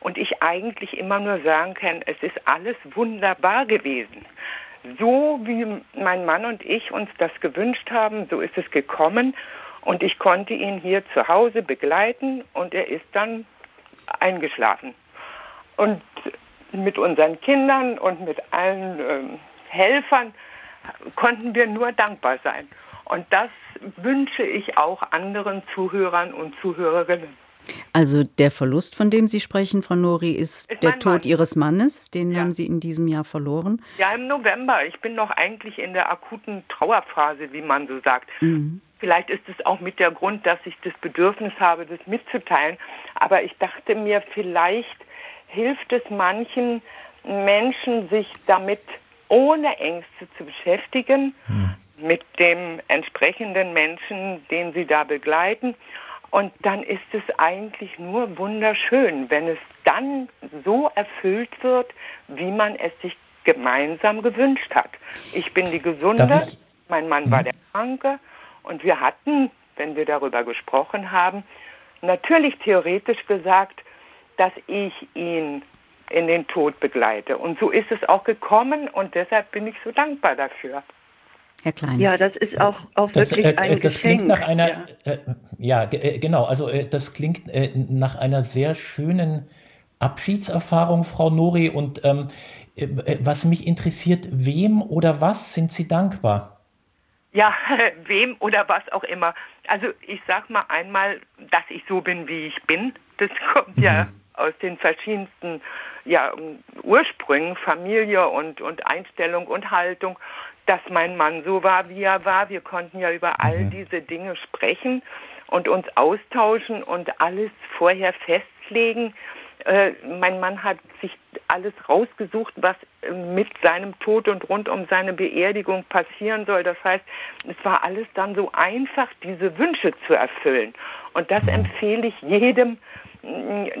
Und ich eigentlich immer nur sagen kann, es ist alles wunderbar gewesen. So wie mein Mann und ich uns das gewünscht haben, so ist es gekommen. Und ich konnte ihn hier zu Hause begleiten und er ist dann eingeschlafen. Und mit unseren Kindern und mit allen äh, Helfern konnten wir nur dankbar sein. Und das wünsche ich auch anderen Zuhörern und Zuhörerinnen. Also der Verlust, von dem Sie sprechen, Frau Nori, ist, ist der Tod Mann. Ihres Mannes. Den ja. haben Sie in diesem Jahr verloren. Ja, im November. Ich bin noch eigentlich in der akuten Trauerphase, wie man so sagt. Mhm. Vielleicht ist es auch mit der Grund, dass ich das Bedürfnis habe, das mitzuteilen. Aber ich dachte mir, vielleicht hilft es manchen Menschen, sich damit ohne Ängste zu beschäftigen hm. mit dem entsprechenden Menschen, den sie da begleiten. Und dann ist es eigentlich nur wunderschön, wenn es dann so erfüllt wird, wie man es sich gemeinsam gewünscht hat. Ich bin die Gesunde, mein Mann war hm. der Kranke und wir hatten, wenn wir darüber gesprochen haben, natürlich theoretisch gesagt, dass ich ihn in den Tod begleite. Und so ist es auch gekommen und deshalb bin ich so dankbar dafür. Herr Klein. Ja, das ist auch, auch das, wirklich äh, ein das Geschenk. Klingt nach einer, ja, äh, ja äh, genau, also äh, das klingt äh, nach einer sehr schönen Abschiedserfahrung, Frau Nori. Und ähm, äh, was mich interessiert, wem oder was sind Sie dankbar? Ja, wem oder was auch immer. Also ich sag mal einmal, dass ich so bin, wie ich bin. Das kommt mhm. Aus den verschiedensten ja, Ursprüngen, Familie und, und Einstellung und Haltung, dass mein Mann so war, wie er war. Wir konnten ja über all mhm. diese Dinge sprechen und uns austauschen und alles vorher festlegen. Äh, mein Mann hat sich alles rausgesucht, was mit seinem Tod und rund um seine Beerdigung passieren soll. Das heißt, es war alles dann so einfach, diese Wünsche zu erfüllen. Und das mhm. empfehle ich jedem,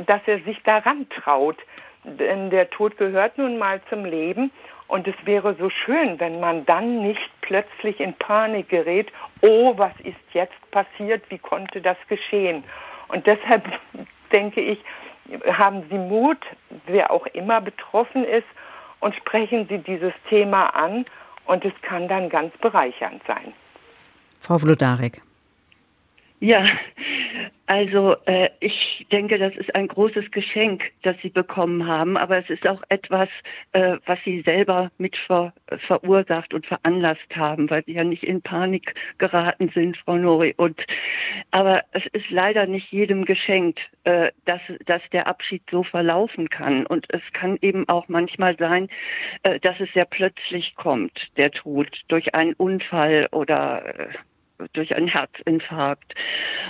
dass er sich daran traut. Denn der Tod gehört nun mal zum Leben. Und es wäre so schön, wenn man dann nicht plötzlich in Panik gerät, oh, was ist jetzt passiert, wie konnte das geschehen? Und deshalb denke ich, haben Sie Mut, wer auch immer betroffen ist, und sprechen Sie dieses Thema an und es kann dann ganz bereichernd sein. Frau Vlodarek. Ja, also äh, ich denke, das ist ein großes Geschenk, das Sie bekommen haben, aber es ist auch etwas, äh, was Sie selber mit ver verursacht und veranlasst haben, weil Sie ja nicht in Panik geraten sind, Frau Nori. Und aber es ist leider nicht jedem geschenkt, äh, dass, dass der Abschied so verlaufen kann. Und es kann eben auch manchmal sein, äh, dass es sehr plötzlich kommt, der Tod durch einen Unfall oder äh, durch einen Herzinfarkt.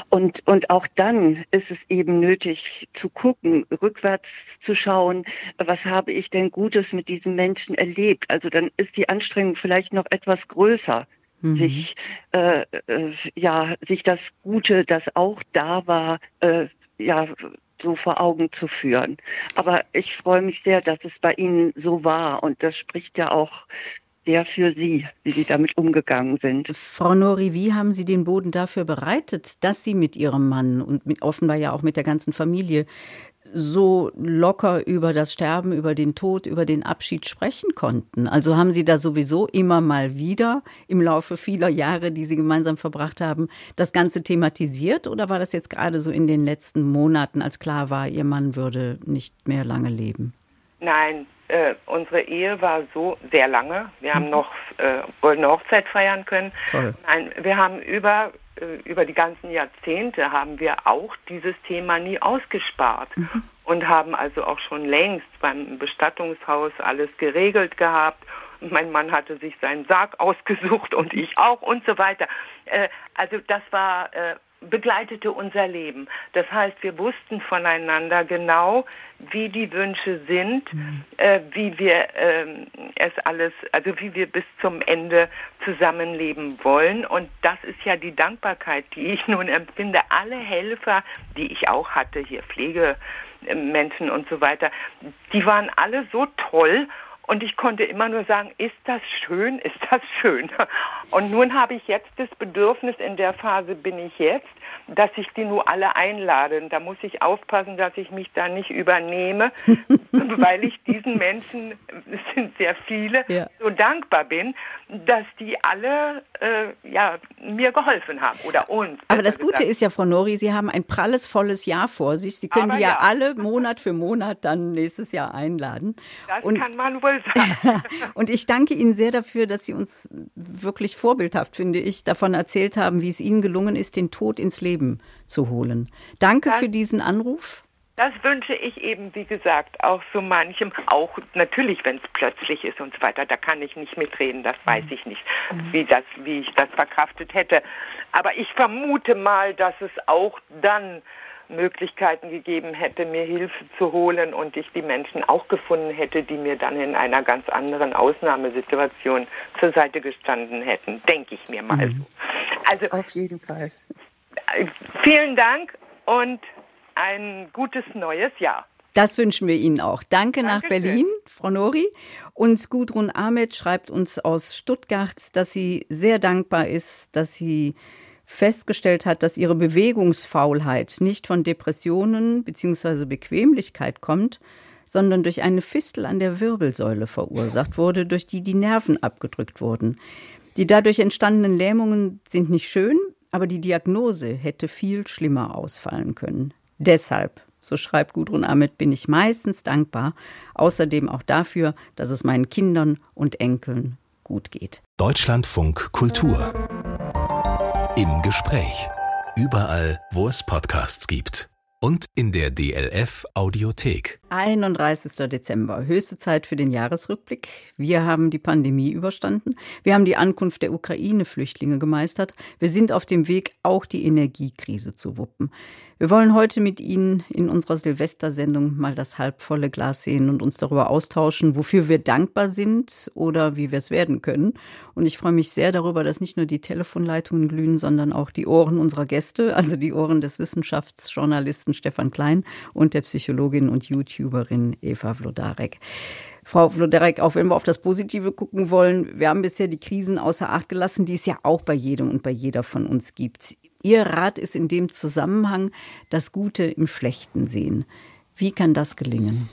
Und, und auch dann ist es eben nötig zu gucken, rückwärts zu schauen, was habe ich denn Gutes mit diesem Menschen erlebt. Also dann ist die Anstrengung vielleicht noch etwas größer, mhm. sich, äh, äh, ja, sich das Gute, das auch da war, äh, ja, so vor Augen zu führen. Aber ich freue mich sehr, dass es bei Ihnen so war und das spricht ja auch sehr für Sie, wie Sie damit umgegangen sind. Frau Nori, wie haben Sie den Boden dafür bereitet, dass Sie mit Ihrem Mann und mit, offenbar ja auch mit der ganzen Familie so locker über das Sterben, über den Tod, über den Abschied sprechen konnten? Also haben Sie da sowieso immer mal wieder im Laufe vieler Jahre, die Sie gemeinsam verbracht haben, das Ganze thematisiert oder war das jetzt gerade so in den letzten Monaten, als klar war, Ihr Mann würde nicht mehr lange leben? Nein, äh, unsere Ehe war so sehr lange. Wir haben mhm. noch äh, goldene Hochzeit feiern können. Toll. Nein, wir haben über äh, über die ganzen Jahrzehnte haben wir auch dieses Thema nie ausgespart mhm. und haben also auch schon längst beim Bestattungshaus alles geregelt gehabt. Und mein Mann hatte sich seinen Sarg ausgesucht und ich auch und so weiter. Äh, also das war äh, begleitete unser Leben. Das heißt, wir wussten voneinander genau, wie die Wünsche sind, mhm. äh, wie wir äh, es alles, also wie wir bis zum Ende zusammenleben wollen. Und das ist ja die Dankbarkeit, die ich nun empfinde. Alle Helfer, die ich auch hatte, hier Pflegemenschen und so weiter, die waren alle so toll und ich konnte immer nur sagen, ist das schön, ist das schön. Und nun habe ich jetzt das Bedürfnis, in der Phase bin ich jetzt, dass ich die nur alle einlade. Und da muss ich aufpassen, dass ich mich da nicht übernehme, weil ich diesen Menschen, es sind sehr viele, ja. so dankbar bin, dass die alle äh, ja, mir geholfen haben oder uns. Aber das Gute gesagt. ist ja, Frau Nori, Sie haben ein pralles, volles Jahr vor sich. Sie können Aber die ja, ja, alle Monat für Monat dann nächstes Jahr einladen. Das Und kann man wohl sagen. Und ich danke Ihnen sehr dafür, dass Sie uns wirklich vorbildhaft, finde ich, davon erzählt haben, wie es Ihnen gelungen ist, den Tod ins Leben zu holen. Danke das, für diesen Anruf. Das wünsche ich eben, wie gesagt, auch so manchem. Auch natürlich, wenn es plötzlich ist und so weiter, da kann ich nicht mitreden, das weiß ich nicht, mhm. wie, das, wie ich das verkraftet hätte. Aber ich vermute mal, dass es auch dann Möglichkeiten gegeben hätte, mir Hilfe zu holen und ich die Menschen auch gefunden hätte, die mir dann in einer ganz anderen Ausnahmesituation zur Seite gestanden hätten, denke ich mir mal mhm. so. Also auf jeden Fall. Vielen Dank und ein gutes neues Jahr. Das wünschen wir Ihnen auch. Danke Dankeschön. nach Berlin, Frau Nori. Und Gudrun Ahmed schreibt uns aus Stuttgart, dass sie sehr dankbar ist, dass sie festgestellt hat, dass ihre Bewegungsfaulheit nicht von Depressionen bzw. Bequemlichkeit kommt, sondern durch eine Fistel an der Wirbelsäule verursacht wurde, durch die die Nerven abgedrückt wurden. Die dadurch entstandenen Lähmungen sind nicht schön, aber die Diagnose hätte viel schlimmer ausfallen können. Deshalb, so schreibt Gudrun Ahmed, bin ich meistens dankbar, außerdem auch dafür, dass es meinen Kindern und Enkeln gut geht. Deutschlandfunk Kultur. Im Gespräch. Überall, wo es Podcasts gibt und in der DLF Audiothek. 31. Dezember, höchste Zeit für den Jahresrückblick. Wir haben die Pandemie überstanden. Wir haben die Ankunft der Ukraine-Flüchtlinge gemeistert. Wir sind auf dem Weg, auch die Energiekrise zu wuppen. Wir wollen heute mit Ihnen in unserer Silvestersendung mal das halbvolle Glas sehen und uns darüber austauschen, wofür wir dankbar sind oder wie wir es werden können. Und ich freue mich sehr darüber, dass nicht nur die Telefonleitungen glühen, sondern auch die Ohren unserer Gäste, also die Ohren des Wissenschaftsjournalisten Stefan Klein und der Psychologin und YouTuberin Eva Vlodarek. Frau Vloderek, auch wenn wir auf das Positive gucken wollen, wir haben bisher die Krisen außer Acht gelassen, die es ja auch bei jedem und bei jeder von uns gibt. Ihr Rat ist in dem Zusammenhang das Gute im Schlechten sehen. Wie kann das gelingen?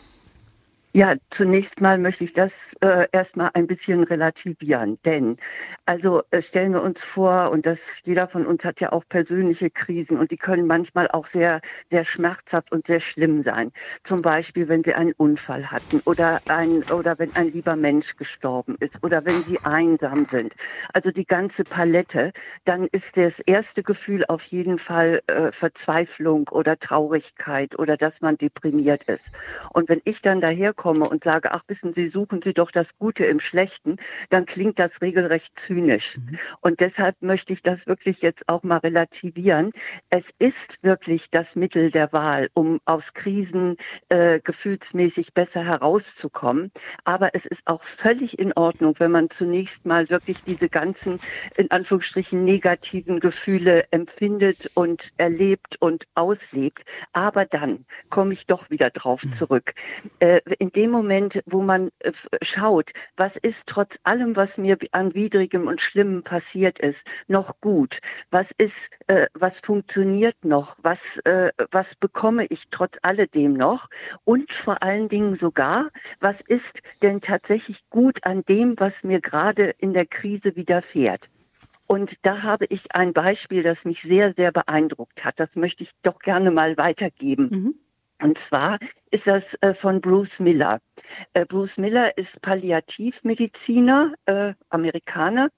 Ja, zunächst mal möchte ich das äh, erstmal ein bisschen relativieren, denn also äh, stellen wir uns vor, und das jeder von uns hat ja auch persönliche Krisen und die können manchmal auch sehr, sehr schmerzhaft und sehr schlimm sein. Zum Beispiel, wenn sie einen Unfall hatten oder ein oder wenn ein lieber Mensch gestorben ist oder wenn sie einsam sind. Also die ganze Palette, dann ist das erste Gefühl auf jeden Fall äh, Verzweiflung oder Traurigkeit oder dass man deprimiert ist. Und wenn ich dann daher komme und sage, ach wissen Sie, suchen Sie doch das Gute im Schlechten, dann klingt das regelrecht zynisch. Mhm. Und deshalb möchte ich das wirklich jetzt auch mal relativieren. Es ist wirklich das Mittel der Wahl, um aus Krisen äh, gefühlsmäßig besser herauszukommen. Aber es ist auch völlig in Ordnung, wenn man zunächst mal wirklich diese ganzen, in Anführungsstrichen, negativen Gefühle empfindet und erlebt und auslebt. Aber dann komme ich doch wieder drauf mhm. zurück. Äh, in in dem Moment, wo man äh, schaut, was ist trotz allem, was mir an Widrigem und Schlimmem passiert ist, noch gut? Was ist, äh, was funktioniert noch? Was, äh, was bekomme ich trotz alledem noch? Und vor allen Dingen sogar, was ist denn tatsächlich gut an dem, was mir gerade in der Krise widerfährt? Und da habe ich ein Beispiel, das mich sehr, sehr beeindruckt hat. Das möchte ich doch gerne mal weitergeben. Mhm. Und zwar ist das äh, von Bruce Miller. Äh, Bruce Miller ist Palliativmediziner, äh, Amerikaner,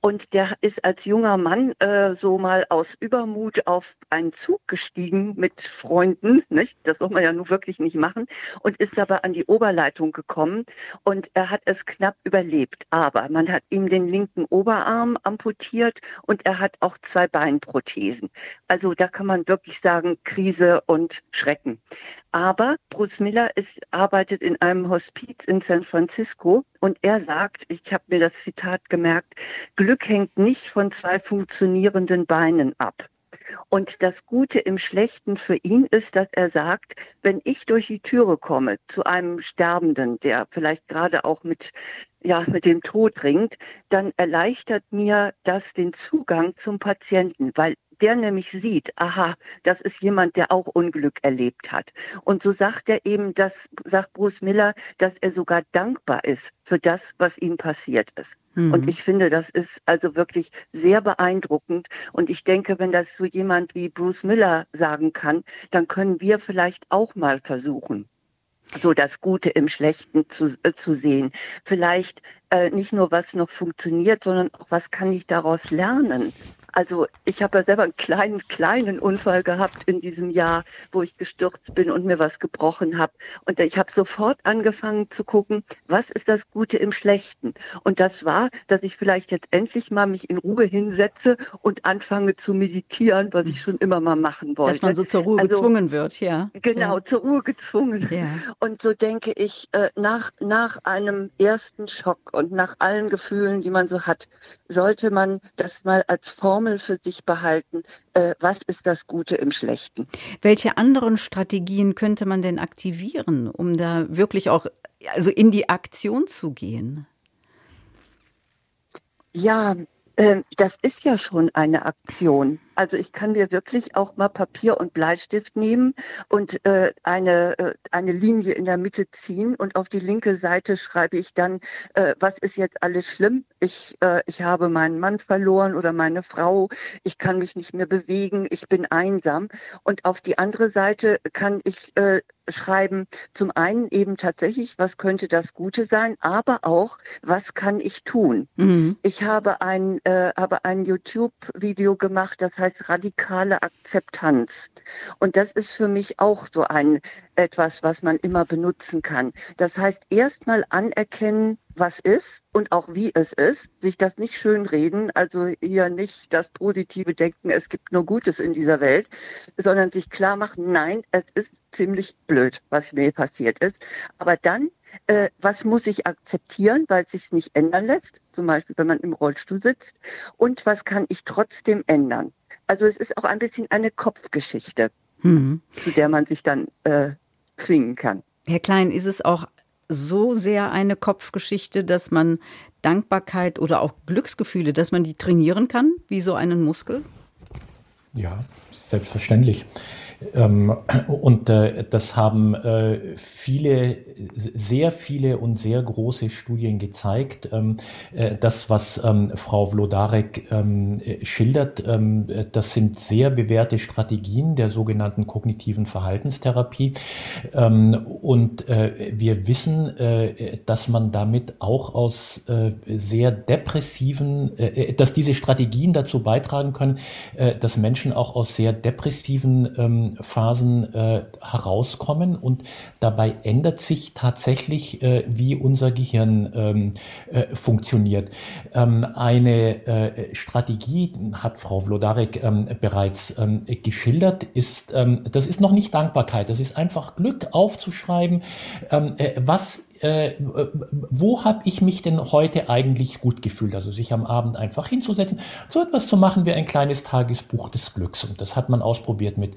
und der ist als junger Mann äh, so mal aus Übermut auf einen Zug gestiegen mit Freunden, nicht? das soll man ja nun wirklich nicht machen, und ist dabei an die Oberleitung gekommen und er hat es knapp überlebt. Aber man hat ihm den linken Oberarm amputiert und er hat auch zwei Beinprothesen. Also da kann man wirklich sagen, Krise und Schrecken. Aber Bruce Miller ist, arbeitet in einem Hospiz in San Francisco und er sagt, ich habe mir das Zitat gemerkt, Glück hängt nicht von zwei funktionierenden Beinen ab. Und das Gute im Schlechten für ihn ist, dass er sagt, wenn ich durch die Türe komme zu einem Sterbenden, der vielleicht gerade auch mit ja, mit dem Tod ringt, dann erleichtert mir das den Zugang zum Patienten, weil der nämlich sieht, aha, das ist jemand, der auch Unglück erlebt hat. Und so sagt er eben, das sagt Bruce Miller, dass er sogar dankbar ist für das, was ihm passiert ist. Mhm. Und ich finde, das ist also wirklich sehr beeindruckend. Und ich denke, wenn das so jemand wie Bruce Miller sagen kann, dann können wir vielleicht auch mal versuchen, so das Gute im Schlechten zu, äh, zu sehen. Vielleicht äh, nicht nur, was noch funktioniert, sondern auch, was kann ich daraus lernen? Also ich habe ja selber einen kleinen, kleinen Unfall gehabt in diesem Jahr, wo ich gestürzt bin und mir was gebrochen habe. Und ich habe sofort angefangen zu gucken, was ist das Gute im Schlechten? Und das war, dass ich vielleicht jetzt endlich mal mich in Ruhe hinsetze und anfange zu meditieren, was ich schon immer mal machen wollte. Dass man so zur Ruhe also, gezwungen wird, ja. Genau, ja. zur Ruhe gezwungen. Ja. Und so denke ich, äh, nach, nach einem ersten Schock und nach allen Gefühlen, die man so hat, sollte man das mal als Form Formel für sich behalten, äh, was ist das Gute im Schlechten. Welche anderen Strategien könnte man denn aktivieren, um da wirklich auch also in die Aktion zu gehen? Ja, äh, das ist ja schon eine Aktion. Also ich kann mir wirklich auch mal Papier und Bleistift nehmen und äh, eine, äh, eine Linie in der Mitte ziehen und auf die linke Seite schreibe ich dann, äh, was ist jetzt alles schlimm? Ich, äh, ich habe meinen Mann verloren oder meine Frau, ich kann mich nicht mehr bewegen, ich bin einsam. Und auf die andere Seite kann ich äh, schreiben, zum einen eben tatsächlich, was könnte das Gute sein, aber auch, was kann ich tun? Mhm. Ich habe ein, äh, habe ein YouTube-Video gemacht, das heißt radikale Akzeptanz. Und das ist für mich auch so ein etwas, was man immer benutzen kann. Das heißt, erstmal anerkennen, was ist und auch wie es ist, sich das nicht schönreden, also hier nicht das positive Denken, es gibt nur Gutes in dieser Welt, sondern sich klar machen, nein, es ist ziemlich blöd, was mir passiert ist. Aber dann, äh, was muss ich akzeptieren, weil es sich nicht ändern lässt, zum Beispiel wenn man im Rollstuhl sitzt, und was kann ich trotzdem ändern? Also es ist auch ein bisschen eine Kopfgeschichte, mhm. zu der man sich dann äh, zwingen kann. Herr Klein, ist es auch so sehr eine Kopfgeschichte, dass man Dankbarkeit oder auch Glücksgefühle, dass man die trainieren kann, wie so einen Muskel? Ja, selbstverständlich. Ähm, und äh, das haben äh, viele, sehr viele und sehr große Studien gezeigt. Ähm, äh, das, was ähm, Frau Vlodarek schildert, das sind sehr bewährte Strategien der sogenannten kognitiven Verhaltenstherapie. Und wir wissen, dass man damit auch aus sehr depressiven, dass diese Strategien dazu beitragen können, dass Menschen auch aus sehr depressiven Phasen äh, herauskommen. Und dabei ändert sich tatsächlich, äh, wie unser Gehirn ähm, äh, funktioniert. Ähm, eine äh, Strategie hat Frau Vlodarek ähm, bereits ähm, geschildert, ist, ähm, das ist noch nicht Dankbarkeit, das ist einfach Glück aufzuschreiben, ähm, äh, was äh, wo habe ich mich denn heute eigentlich gut gefühlt? Also sich am Abend einfach hinzusetzen, so etwas zu machen wie ein kleines Tagesbuch des Glücks. Und das hat man ausprobiert mit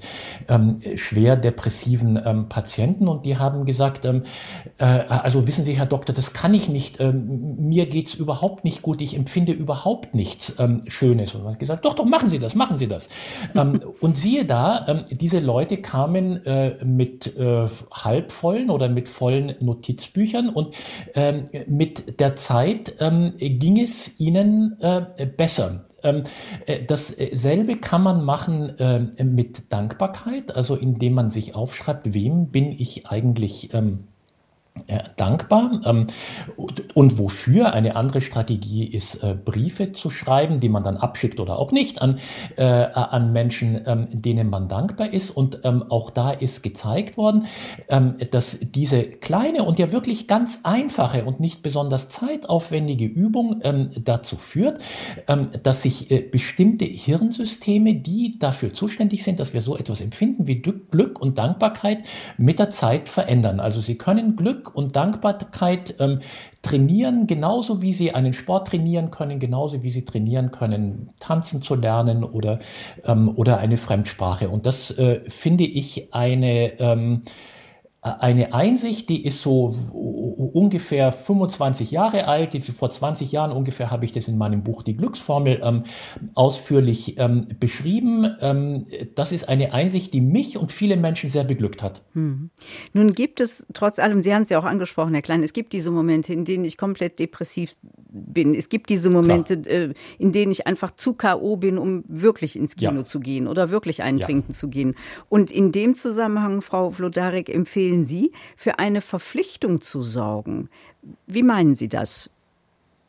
ähm, schwer depressiven ähm, Patienten und die haben gesagt, ähm, äh, also wissen Sie, Herr Doktor, das kann ich nicht, ähm, mir geht's überhaupt nicht gut, ich empfinde überhaupt nichts ähm, Schönes. Und man hat gesagt, doch, doch, machen Sie das, machen Sie das. Ähm, und siehe da, diese Leute kamen äh, mit äh, halbvollen oder mit vollen Notizbüchern und ähm, mit der Zeit ähm, ging es ihnen äh, besser. Ähm, äh, dasselbe kann man machen äh, mit Dankbarkeit, also indem man sich aufschreibt, wem bin ich eigentlich ähm, äh, dankbar. Ähm, und wofür? Eine andere Strategie ist, äh, Briefe zu schreiben, die man dann abschickt oder auch nicht an, äh, an Menschen, ähm, denen man dankbar ist. Und ähm, auch da ist gezeigt worden, dass diese kleine und ja wirklich ganz einfache und nicht besonders zeitaufwendige Übung dazu führt, dass sich bestimmte Hirnsysteme, die dafür zuständig sind, dass wir so etwas empfinden wie Glück und Dankbarkeit, mit der Zeit verändern. Also sie können Glück und Dankbarkeit ähm, trainieren, genauso wie sie einen Sport trainieren können, genauso wie sie trainieren können, tanzen zu lernen oder, ähm, oder eine Fremdsprache. Und das äh, finde ich eine ähm, eine Einsicht, die ist so ungefähr 25 Jahre alt. Vor 20 Jahren ungefähr habe ich das in meinem Buch Die Glücksformel ähm, ausführlich ähm, beschrieben. Ähm, das ist eine Einsicht, die mich und viele Menschen sehr beglückt hat. Hm. Nun gibt es trotz allem, Sie haben es ja auch angesprochen, Herr Klein, es gibt diese Momente, in denen ich komplett depressiv bin. Es gibt diese Momente, äh, in denen ich einfach zu K.O. bin, um wirklich ins Kino ja. zu gehen oder wirklich einen ja. trinken zu gehen. Und in dem Zusammenhang, Frau Vlodarek, empfehlen Sie, für eine Verpflichtung zu sorgen. Wie meinen Sie das?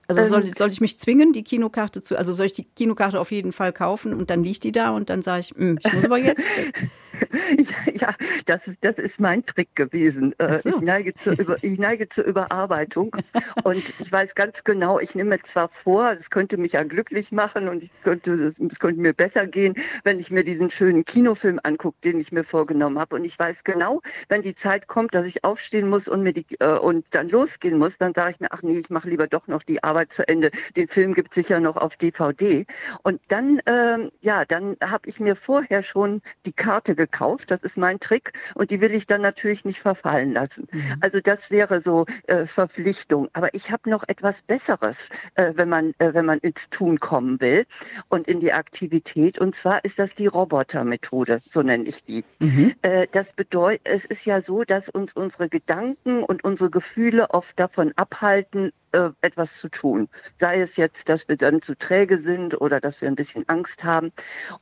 Also soll, ähm, soll ich mich zwingen, die Kinokarte zu, also soll ich die Kinokarte auf jeden Fall kaufen und dann liegt die da und dann sage ich, hm, ich muss aber jetzt. ja, ja, das, ist, das ist mein Trick gewesen. Äh, so. Ich, neige zur Über, ich neige zur Überarbeitung und ich weiß ganz genau, ich nehme mir zwar vor, es könnte mich ja glücklich machen und es könnte, es könnte mir besser gehen, wenn ich mir diesen schönen Kinofilm angucke, den ich mir vorgenommen habe. Und ich weiß genau, wenn die Zeit kommt, dass ich aufstehen muss und, mir die, äh, und dann losgehen muss, dann sage ich mir, ach nee, ich mache lieber doch noch die Arbeit zu Ende. Den Film gibt es sicher noch auf DVD. Und dann, ähm, ja, dann habe ich mir vorher schon die Karte gekauft. Das ist mein Trick und die will ich dann natürlich nicht verfallen lassen. Mhm. Also das wäre so äh, Verpflichtung. Aber ich habe noch etwas Besseres, äh, wenn man äh, wenn man ins Tun kommen will und in die Aktivität. Und zwar ist das die Robotermethode, so nenne ich die. Mhm. Äh, das bedeutet, es ist ja so, dass uns unsere Gedanken und unsere Gefühle oft davon abhalten, äh, etwas zu tun. Sei es jetzt, dass wir dann zu träge sind oder dass wir ein bisschen Angst haben.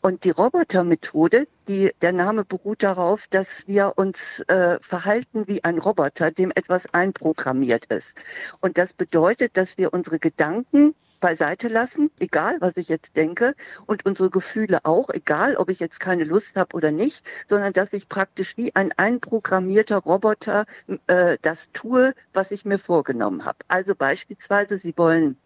Und die Robotermethode, die, der Name beruht darauf, dass wir uns äh, verhalten wie ein Roboter, dem etwas einprogrammiert ist. Und das bedeutet, dass wir unsere Gedanken beiseite lassen, egal was ich jetzt denke, und unsere Gefühle auch, egal ob ich jetzt keine Lust habe oder nicht, sondern dass ich praktisch wie ein einprogrammierter Roboter äh, das tue, was ich mir vorgenommen habe. Also beispielsweise, Sie wollen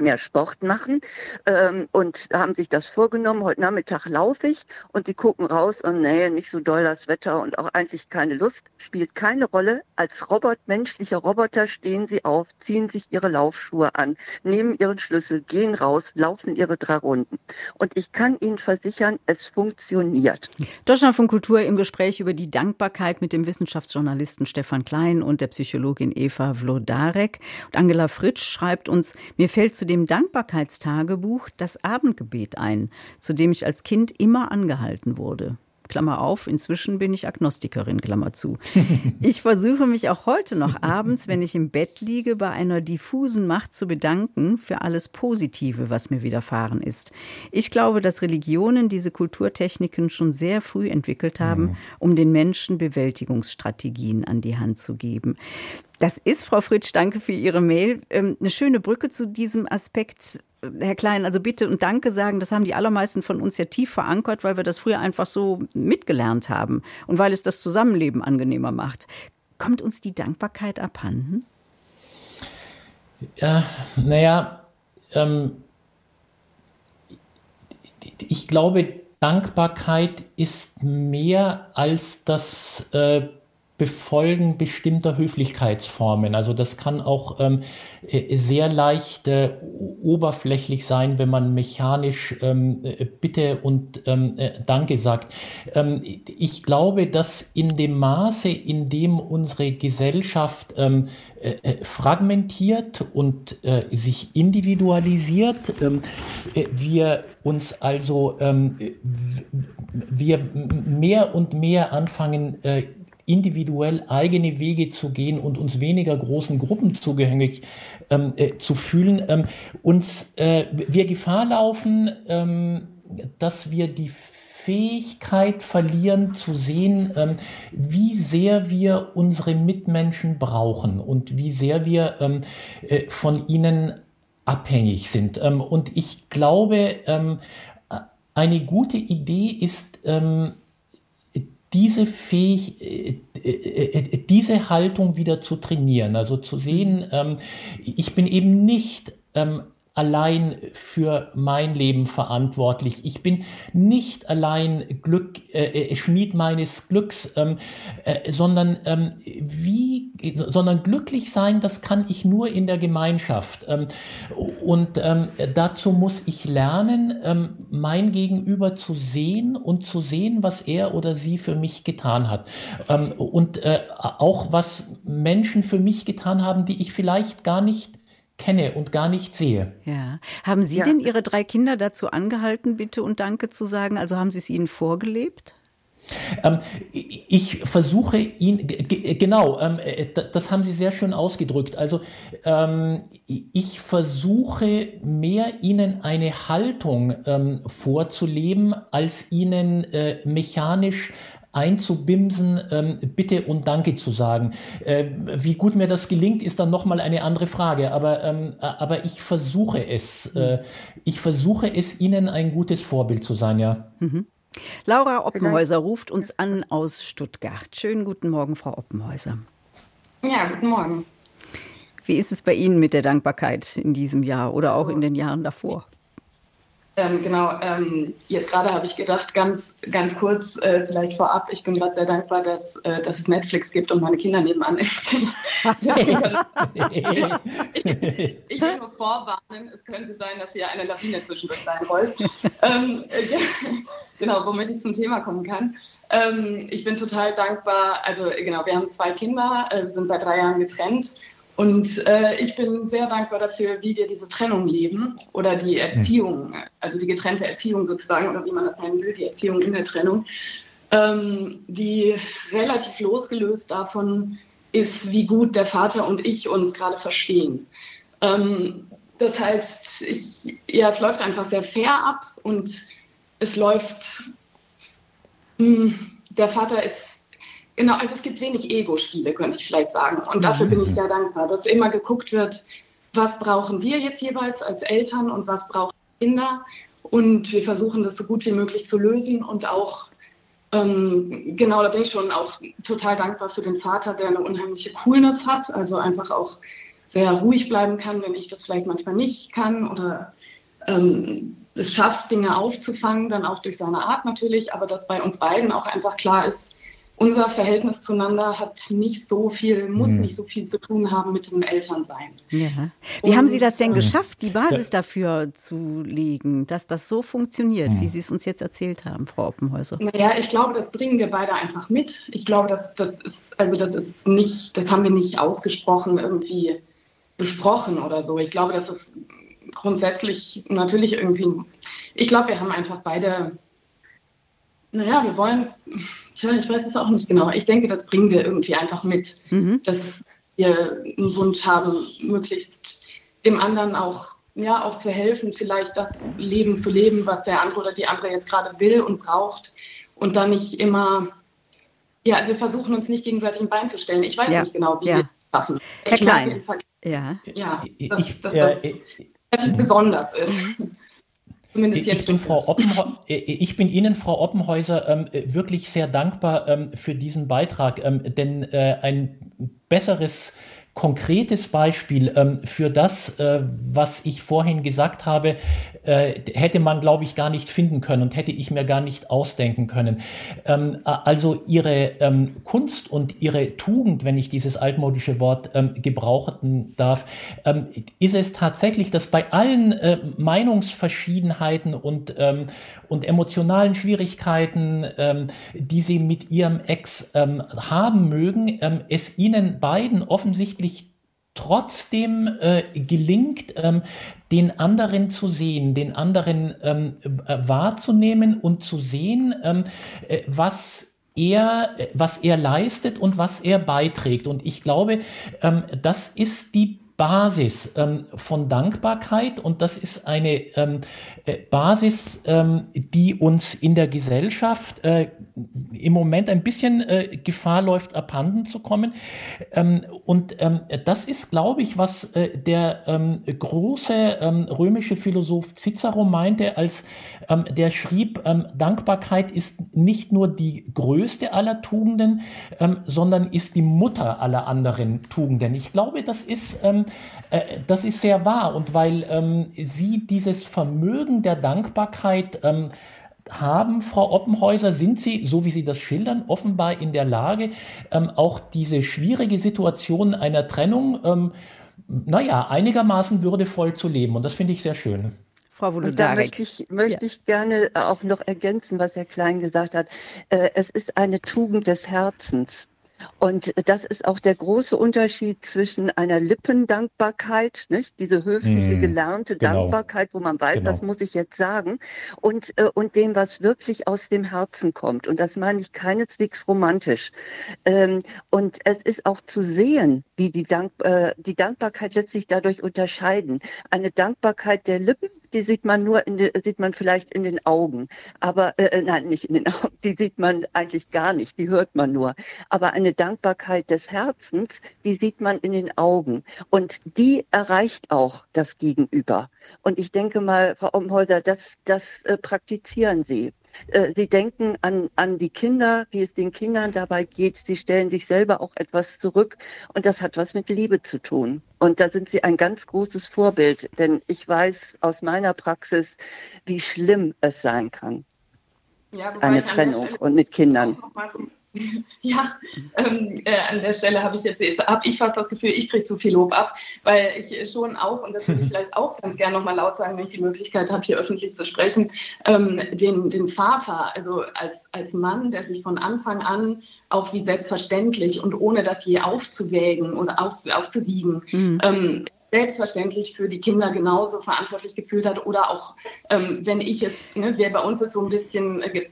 mehr Sport machen ähm, und haben sich das vorgenommen. Heute Nachmittag laufe ich und die gucken raus und nee, nicht so doll das Wetter und auch eigentlich keine Lust. Spielt keine Rolle. Als Robot, menschlicher Roboter stehen sie auf, ziehen sich ihre Laufschuhe an, nehmen ihren Schlüssel, gehen raus, laufen ihre drei Runden. Und ich kann Ihnen versichern, es funktioniert. Deutschland von Kultur im Gespräch über die Dankbarkeit mit dem Wissenschaftsjournalisten Stefan Klein und der Psychologin Eva Vlodarek. Und Angela Fritsch schreibt uns, mir fällt zu dem Dankbarkeitstagebuch das Abendgebet ein, zu dem ich als Kind immer angehalten wurde. Klammer auf, inzwischen bin ich Agnostikerin, Klammer zu. Ich versuche mich auch heute noch abends, wenn ich im Bett liege, bei einer diffusen Macht zu bedanken für alles Positive, was mir widerfahren ist. Ich glaube, dass Religionen diese Kulturtechniken schon sehr früh entwickelt haben, mhm. um den Menschen Bewältigungsstrategien an die Hand zu geben. Das ist, Frau Fritsch, danke für Ihre Mail, ähm, eine schöne Brücke zu diesem Aspekt. Herr Klein, also bitte und danke sagen, das haben die allermeisten von uns ja tief verankert, weil wir das früher einfach so mitgelernt haben und weil es das Zusammenleben angenehmer macht. Kommt uns die Dankbarkeit abhanden? Ja, naja, ähm, ich glaube, Dankbarkeit ist mehr als das äh, Befolgen bestimmter Höflichkeitsformen. Also das kann auch ähm, äh, sehr leicht äh, oberflächlich sein, wenn man mechanisch ähm, äh, Bitte und ähm, äh, Danke sagt. Ähm, ich glaube, dass in dem Maße, in dem unsere Gesellschaft ähm, äh, äh, fragmentiert und sich individualisiert, ähm, wir uns also wir mehr und mehr anfangen, individuell eigene Wege zu gehen und uns weniger großen Gruppen zugehörig ähm, äh, zu fühlen, ähm, uns äh, wir Gefahr laufen, ähm, dass wir die Fähigkeit verlieren zu sehen, ähm, wie sehr wir unsere Mitmenschen brauchen und wie sehr wir ähm, äh, von ihnen abhängig sind. Ähm, und ich glaube, eine gute Idee ist, diese Fähig, äh, äh, äh, diese Haltung wieder zu trainieren, also zu sehen, ähm, ich bin eben nicht ähm, allein für mein Leben verantwortlich. Ich bin nicht allein Glück, äh, äh, Schmied meines Glücks, ähm, äh, sondern ähm, wie, sondern glücklich sein, das kann ich nur in der Gemeinschaft. Ähm, und ähm, dazu muss ich lernen, ähm, mein Gegenüber zu sehen und zu sehen, was er oder sie für mich getan hat. Ähm, und äh, auch was Menschen für mich getan haben, die ich vielleicht gar nicht kenne und gar nicht sehe. Ja. Haben Sie ja. denn Ihre drei Kinder dazu angehalten, bitte und Danke zu sagen? Also haben Sie es ihnen vorgelebt? Ähm, ich versuche ihn, genau, ähm, äh, das haben Sie sehr schön ausgedrückt. Also ähm, ich versuche mehr Ihnen eine Haltung ähm, vorzuleben, als Ihnen äh, mechanisch einzubimsen, ähm, bitte und danke zu sagen. Äh, wie gut mir das gelingt, ist dann nochmal eine andere Frage. Aber, ähm, aber ich versuche es. Äh, ich versuche es, Ihnen ein gutes Vorbild zu sein, ja. Mhm. Laura Oppenhäuser ruft uns an aus Stuttgart. Schönen guten Morgen, Frau Oppenhäuser. Ja, guten Morgen. Wie ist es bei Ihnen mit der Dankbarkeit in diesem Jahr oder auch in den Jahren davor? Ähm, genau, ähm, jetzt gerade habe ich gedacht, ganz, ganz kurz, äh, vielleicht vorab, ich bin gerade sehr dankbar, dass, äh, dass es Netflix gibt und meine Kinder nebenan ich, ich will nur vorwarnen, es könnte sein, dass hier eine Lawine zwischendurch sein rollt. ähm, äh, genau, womit ich zum Thema kommen kann. Ähm, ich bin total dankbar, also genau, wir haben zwei Kinder, äh, sind seit drei Jahren getrennt und äh, ich bin sehr dankbar dafür, wie wir diese Trennung leben oder die Erziehung, also die getrennte Erziehung sozusagen oder wie man das nennen will, die Erziehung in der Trennung, ähm, die relativ losgelöst davon ist, wie gut der Vater und ich uns gerade verstehen. Ähm, das heißt, ich, ja, es läuft einfach sehr fair ab und es läuft, mh, hm, der Vater ist Genau, also es gibt wenig Ego-Spiele, könnte ich vielleicht sagen. Und dafür bin ich mhm. sehr dankbar, dass immer geguckt wird, was brauchen wir jetzt jeweils als Eltern und was brauchen Kinder. Und wir versuchen das so gut wie möglich zu lösen und auch, ähm, genau, da bin ich schon auch total dankbar für den Vater, der eine unheimliche Coolness hat, also einfach auch sehr ruhig bleiben kann, wenn ich das vielleicht manchmal nicht kann oder ähm, es schafft, Dinge aufzufangen, dann auch durch seine Art natürlich, aber dass bei uns beiden auch einfach klar ist, unser Verhältnis zueinander hat nicht so viel, muss hm. nicht so viel zu tun haben mit dem Elternsein. Ja. Wie Und, haben Sie das denn geschafft, die Basis dafür zu legen, dass das so funktioniert, hm. wie Sie es uns jetzt erzählt haben, Frau Oppenhäuser? Naja, ich glaube, das bringen wir beide einfach mit. Ich glaube, das, das ist, also das ist nicht, das haben wir nicht ausgesprochen irgendwie besprochen oder so. Ich glaube, das ist grundsätzlich natürlich irgendwie, ich glaube, wir haben einfach beide naja, wir wollen, tja, ich weiß es auch nicht genau. Ich denke, das bringen wir irgendwie einfach mit, mhm. dass wir einen Wunsch haben, möglichst dem anderen auch, ja, auch zu helfen, vielleicht das Leben zu leben, was der andere oder die andere jetzt gerade will und braucht und dann nicht immer, ja, also wir versuchen uns nicht gegenseitig ein Bein zu stellen. Ich weiß ja. nicht genau, wie ja. wir das schaffen. Herr ich Klein. Ja. ja, dass, ich, dass das relativ besonders ist. Zumindest ich, bin Frau äh, ich bin Ihnen, Frau Oppenhäuser, ähm, wirklich sehr dankbar ähm, für diesen Beitrag, ähm, denn äh, ein besseres konkretes Beispiel ähm, für das, äh, was ich vorhin gesagt habe, äh, hätte man, glaube ich, gar nicht finden können und hätte ich mir gar nicht ausdenken können. Ähm, also ihre ähm, Kunst und ihre Tugend, wenn ich dieses altmodische Wort ähm, gebrauchen darf, ähm, ist es tatsächlich, dass bei allen äh, Meinungsverschiedenheiten und, ähm, und emotionalen Schwierigkeiten, die sie mit ihrem Ex haben mögen, es ihnen beiden offensichtlich trotzdem äh, gelingt, ähm, den anderen zu sehen, den anderen ähm, äh, wahrzunehmen und zu sehen, ähm, äh, was er, was er leistet und was er beiträgt. Und ich glaube, ähm, das ist die Basis ähm, von Dankbarkeit und das ist eine ähm, äh, Basis, ähm, die uns in der Gesellschaft äh, im Moment ein bisschen äh, Gefahr läuft, abhanden zu kommen. Ähm, und ähm, das ist, glaube ich, was äh, der große römische Philosoph Cicero meinte, als der schrieb, Dankbarkeit ist nicht nur die größte aller Tugenden, sondern ist die Mutter aller anderen Tugenden. Ich glaube, das ist äh, das ist sehr wahr. Und weil Sie dieses Vermögen der Dankbarkeit ähm, haben, Frau Oppenhäuser, sind Sie, so wie Sie das schildern, offenbar in der Lage, ähm, auch diese schwierige Situation einer Trennung, ähm, naja, einigermaßen würdevoll zu leben. Und das finde ich sehr schön. Frau Und da möchte ich, möchte ja. ich gerne auch noch ergänzen, was Herr Klein gesagt hat. Äh, es ist eine Tugend des Herzens. Und das ist auch der große Unterschied zwischen einer Lippendankbarkeit, nicht? diese höfliche, mm, gelernte genau. Dankbarkeit, wo man weiß, genau. das muss ich jetzt sagen, und, äh, und dem, was wirklich aus dem Herzen kommt. Und das meine ich keineswegs romantisch. Ähm, und es ist auch zu sehen, wie die, Dank, äh, die Dankbarkeit letztlich dadurch unterscheiden. Eine Dankbarkeit der Lippen die sieht man nur den, sieht man vielleicht in den Augen, aber äh, äh nein, nicht in den Augen, die sieht man eigentlich gar nicht, die hört man nur. Aber eine Dankbarkeit des Herzens, die sieht man in den Augen und die erreicht auch das Gegenüber. Und ich denke mal, Frau Omhäuser, das, das äh, praktizieren Sie. Äh, sie denken an, an die Kinder, wie es den Kindern dabei geht. Sie stellen sich selber auch etwas zurück und das hat was mit Liebe zu tun. Und da sind Sie ein ganz großes Vorbild, denn ich weiß aus meiner Praxis, wie schlimm es sein kann. Ja, eine Trennung und mit Kindern. Ja, ähm, äh, an der Stelle habe ich jetzt habe ich fast das Gefühl, ich kriege zu viel Lob ab, weil ich schon auch, und das würde ich vielleicht auch ganz gerne nochmal laut sagen, wenn ich die Möglichkeit habe, hier öffentlich zu sprechen, ähm, den, den Vater, also als, als Mann, der sich von Anfang an auch wie selbstverständlich und ohne das je aufzuwägen oder auf, aufzuwiegen, mhm. ähm, selbstverständlich für die Kinder genauso verantwortlich gefühlt hat oder auch, ähm, wenn ich es, ne, wer bei uns ist so ein bisschen äh,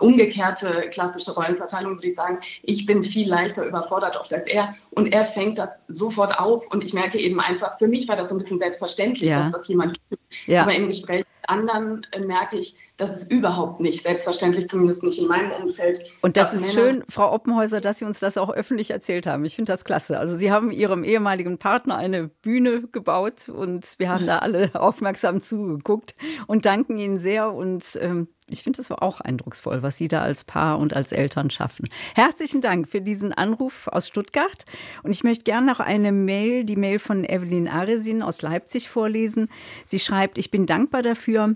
umgekehrte klassische Rollenverteilung, würde ich sagen, ich bin viel leichter überfordert oft als er und er fängt das sofort auf und ich merke eben einfach, für mich war das so ein bisschen selbstverständlich, ja. dass das jemand tut, ja. aber im Gespräch anderen äh, merke ich, das ist überhaupt nicht selbstverständlich, zumindest nicht in meinem Umfeld. Und das ist Männer schön, Frau Oppenhäuser, dass Sie uns das auch öffentlich erzählt haben. Ich finde das klasse. Also Sie haben Ihrem ehemaligen Partner eine Bühne gebaut und wir haben da alle aufmerksam zugeguckt und danken Ihnen sehr und ähm, ich finde es auch eindrucksvoll, was Sie da als Paar und als Eltern schaffen. Herzlichen Dank für diesen Anruf aus Stuttgart. Und ich möchte gerne noch eine Mail, die Mail von Evelyn Aresin aus Leipzig vorlesen. Sie schreibt, ich bin dankbar dafür,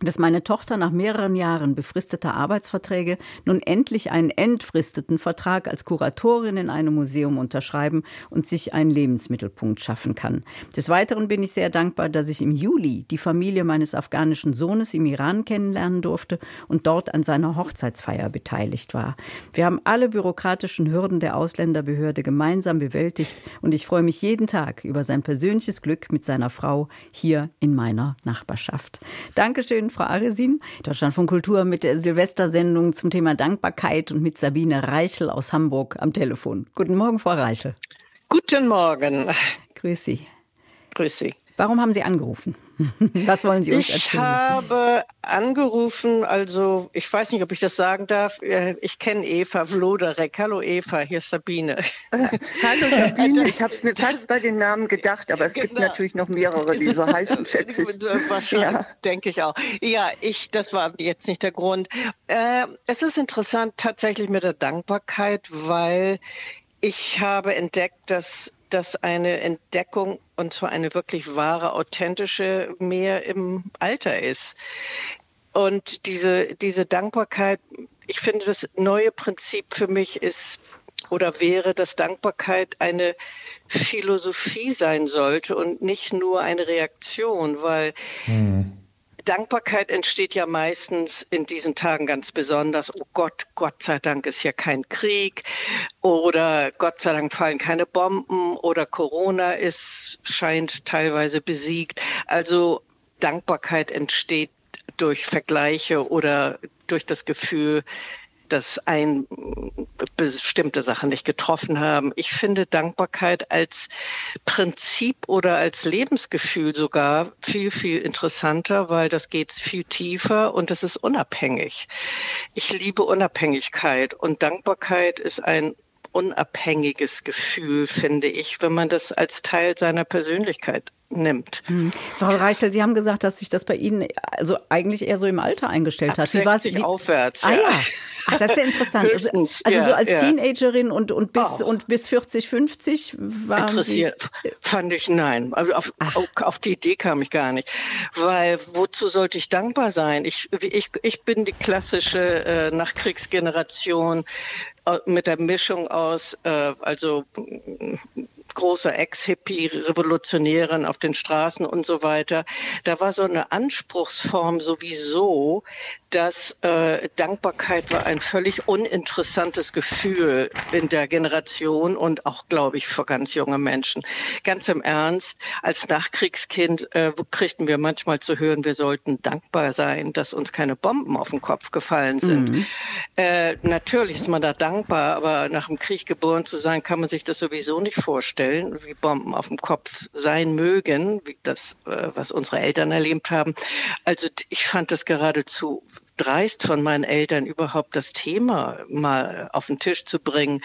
dass meine Tochter nach mehreren Jahren befristeter Arbeitsverträge nun endlich einen entfristeten Vertrag als Kuratorin in einem Museum unterschreiben und sich einen Lebensmittelpunkt schaffen kann. Des Weiteren bin ich sehr dankbar, dass ich im Juli die Familie meines afghanischen Sohnes im Iran kennenlernen durfte und dort an seiner Hochzeitsfeier beteiligt war. Wir haben alle bürokratischen Hürden der Ausländerbehörde gemeinsam bewältigt und ich freue mich jeden Tag über sein persönliches Glück mit seiner Frau hier in meiner Nachbarschaft. Dankeschön Frau Aresin. Deutschland von Kultur mit der Silvestersendung zum Thema Dankbarkeit und mit Sabine Reichel aus Hamburg am Telefon. Guten Morgen, Frau Reichel. Guten Morgen. Grüß Sie. Grüß Sie. Warum haben Sie angerufen? Was wollen Sie uns ich erzählen? Ich habe angerufen, also ich weiß nicht, ob ich das sagen darf. Äh, ich kenne Eva Vloderek. Hallo Eva, hier ist Sabine. Hallo Sabine, ich habe es mir fast bei dem Namen gedacht, aber es genau. gibt natürlich noch mehrere, die so heißen, schätze ich. Wahrscheinlich, ja. denke ich auch. Ja, ich, das war jetzt nicht der Grund. Äh, es ist interessant tatsächlich mit der Dankbarkeit, weil ich habe entdeckt, dass dass eine Entdeckung, und zwar eine wirklich wahre, authentische, mehr im Alter ist. Und diese, diese Dankbarkeit, ich finde, das neue Prinzip für mich ist oder wäre, dass Dankbarkeit eine Philosophie sein sollte und nicht nur eine Reaktion, weil hm. Dankbarkeit entsteht ja meistens in diesen Tagen ganz besonders. Oh Gott, Gott sei Dank ist ja kein Krieg oder Gott sei Dank fallen keine Bomben oder Corona ist, scheint teilweise besiegt. Also Dankbarkeit entsteht durch Vergleiche oder durch das Gefühl, dass ein bestimmte Sachen nicht getroffen haben. Ich finde Dankbarkeit als Prinzip oder als Lebensgefühl sogar viel, viel interessanter, weil das geht viel tiefer und es ist unabhängig. Ich liebe Unabhängigkeit und Dankbarkeit ist ein unabhängiges Gefühl, finde ich, wenn man das als Teil seiner Persönlichkeit nimmt. Hm. Frau Reichel, Sie haben gesagt, dass sich das bei Ihnen also eigentlich eher so im Alter eingestellt hat. Wie war es? aufwärts. Ah ja. Ach, das ist ja interessant. Also, also ja, so als ja. Teenagerin und, und, bis, oh. und bis 40, 50 waren Interessiert Sie fand ich nein. Also auf, auf, auf, die Idee kam ich gar nicht. Weil wozu sollte ich dankbar sein? Ich, ich, ich bin die klassische äh, Nachkriegsgeneration mit der Mischung aus, äh, also großer Ex-Hippie-Revolutionären auf den Straßen und so weiter. Da war so eine Anspruchsform sowieso, dass äh, Dankbarkeit war ein völlig uninteressantes Gefühl in der Generation und auch, glaube ich, für ganz junge Menschen. Ganz im Ernst, als Nachkriegskind äh, kriegten wir manchmal zu hören, wir sollten dankbar sein, dass uns keine Bomben auf den Kopf gefallen sind. Mhm. Äh, natürlich ist man da dankbar, aber nach dem Krieg geboren zu sein, kann man sich das sowieso nicht vorstellen, wie Bomben auf dem Kopf sein mögen, wie das, äh, was unsere Eltern erlebt haben. Also ich fand das geradezu dreist von meinen Eltern, überhaupt das Thema mal auf den Tisch zu bringen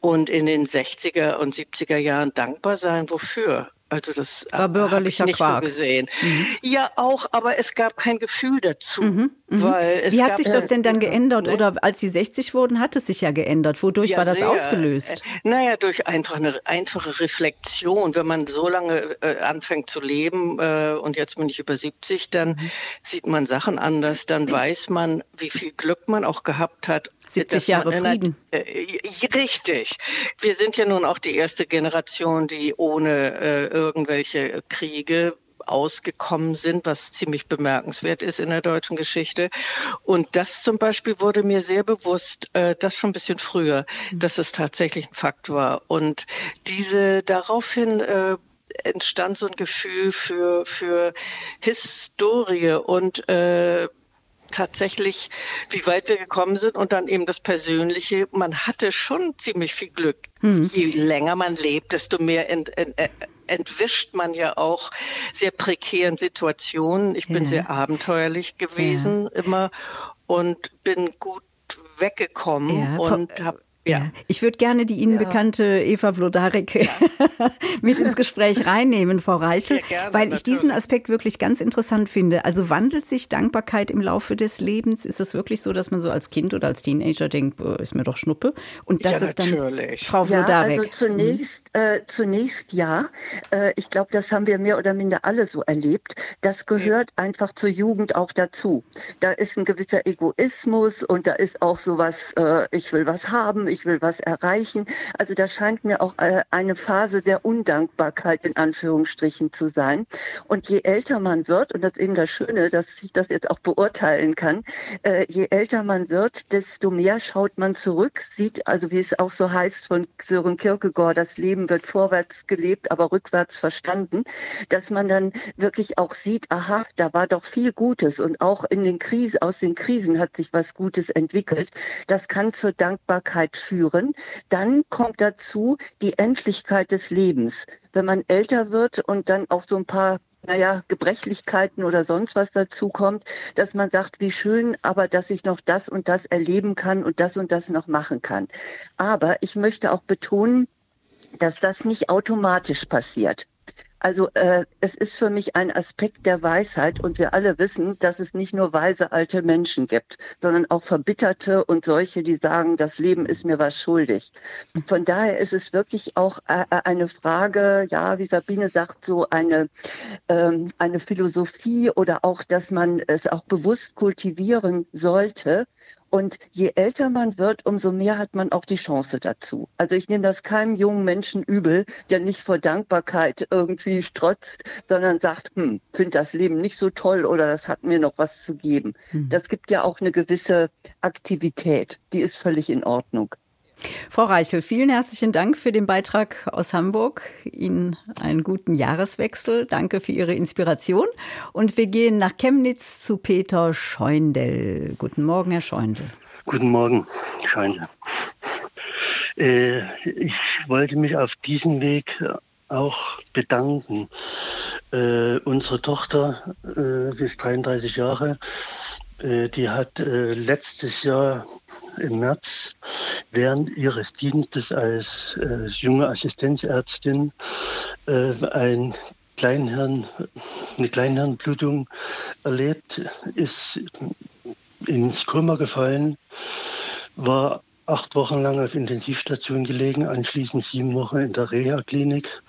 und in den 60er und 70er Jahren dankbar sein. Wofür? Also das war bürgerlicher ich nicht Quark. so gesehen. Mhm. Ja, auch, aber es gab kein Gefühl dazu. Mhm, mhm. Wie hat sich das denn dann geändert? Ne? Oder als Sie 60 wurden, hat es sich ja geändert. Wodurch ja, war das sehr. ausgelöst? Äh, naja, durch einfach eine einfache Reflexion. Wenn man so lange äh, anfängt zu leben äh, und jetzt bin ich über 70, dann mhm. sieht man Sachen anders. Dann weiß man, wie viel Glück man auch gehabt hat 70 Jahre Frieden. Äh, richtig. Wir sind ja nun auch die erste Generation, die ohne äh, irgendwelche Kriege ausgekommen sind, was ziemlich bemerkenswert ist in der deutschen Geschichte. Und das zum Beispiel wurde mir sehr bewusst, äh, das schon ein bisschen früher, mhm. dass es tatsächlich ein Fakt war. Und diese daraufhin äh, entstand so ein Gefühl für, für Historie und äh, tatsächlich, wie weit wir gekommen sind und dann eben das Persönliche. Man hatte schon ziemlich viel Glück. Hm. Je länger man lebt, desto mehr ent, ent, entwischt man ja auch sehr prekären Situationen. Ich bin ja. sehr abenteuerlich gewesen ja. immer und bin gut weggekommen ja, und habe ja. Ich würde gerne die Ihnen ja. bekannte Eva Vlodarek ja. mit ins Gespräch reinnehmen, Frau Reichel, gerne, weil ich diesen Aspekt wirklich ganz interessant finde. Also wandelt sich Dankbarkeit im Laufe des Lebens? Ist es wirklich so, dass man so als Kind oder als Teenager denkt, ist mir doch Schnuppe? Und das ja, ist dann natürlich. Frau Vlodarek. also zunächst. Äh, zunächst ja. Äh, ich glaube, das haben wir mehr oder minder alle so erlebt. Das gehört einfach zur Jugend auch dazu. Da ist ein gewisser Egoismus und da ist auch sowas, äh, ich will was haben, ich will was erreichen. Also da scheint mir auch äh, eine Phase der Undankbarkeit in Anführungsstrichen zu sein. Und je älter man wird, und das ist eben das Schöne, dass ich das jetzt auch beurteilen kann, äh, je älter man wird, desto mehr schaut man zurück, sieht also, wie es auch so heißt von Sören Kierkegaard, das Leben wird vorwärts gelebt, aber rückwärts verstanden, dass man dann wirklich auch sieht, aha, da war doch viel Gutes und auch in den Krisen, aus den Krisen hat sich was Gutes entwickelt. Das kann zur Dankbarkeit führen. Dann kommt dazu die Endlichkeit des Lebens. Wenn man älter wird und dann auch so ein paar naja, Gebrechlichkeiten oder sonst was dazu kommt, dass man sagt, wie schön, aber dass ich noch das und das erleben kann und das und das noch machen kann. Aber ich möchte auch betonen, dass das nicht automatisch passiert. Also äh, es ist für mich ein Aspekt der Weisheit und wir alle wissen, dass es nicht nur weise alte Menschen gibt, sondern auch verbitterte und solche, die sagen, das Leben ist mir was schuldig. Von daher ist es wirklich auch äh, äh eine Frage, ja, wie Sabine sagt, so eine, ähm, eine Philosophie oder auch, dass man es auch bewusst kultivieren sollte und je älter man wird, umso mehr hat man auch die Chance dazu. Also ich nehme das keinem jungen Menschen übel, der nicht vor Dankbarkeit irgendwie strotzt, sondern sagt, hm, finde das Leben nicht so toll oder das hat mir noch was zu geben. Hm. Das gibt ja auch eine gewisse Aktivität, die ist völlig in Ordnung. Frau Reichel, vielen herzlichen Dank für den Beitrag aus Hamburg. Ihnen einen guten Jahreswechsel. Danke für Ihre Inspiration. Und wir gehen nach Chemnitz zu Peter Scheundel. Guten Morgen, Herr Scheundel. Guten Morgen, Scheundel. Äh, ich wollte mich auf diesem Weg auch bedanken. Äh, unsere Tochter, äh, sie ist 33 Jahre, die hat äh, letztes Jahr im März während ihres Dienstes als äh, junge Assistenzärztin ein Kleinhirn, eine Kleinhirnblutung erlebt, ist ins Koma gefallen, war acht Wochen lang auf Intensivstation gelegen, anschließend sieben Wochen in der Reha-Klinik.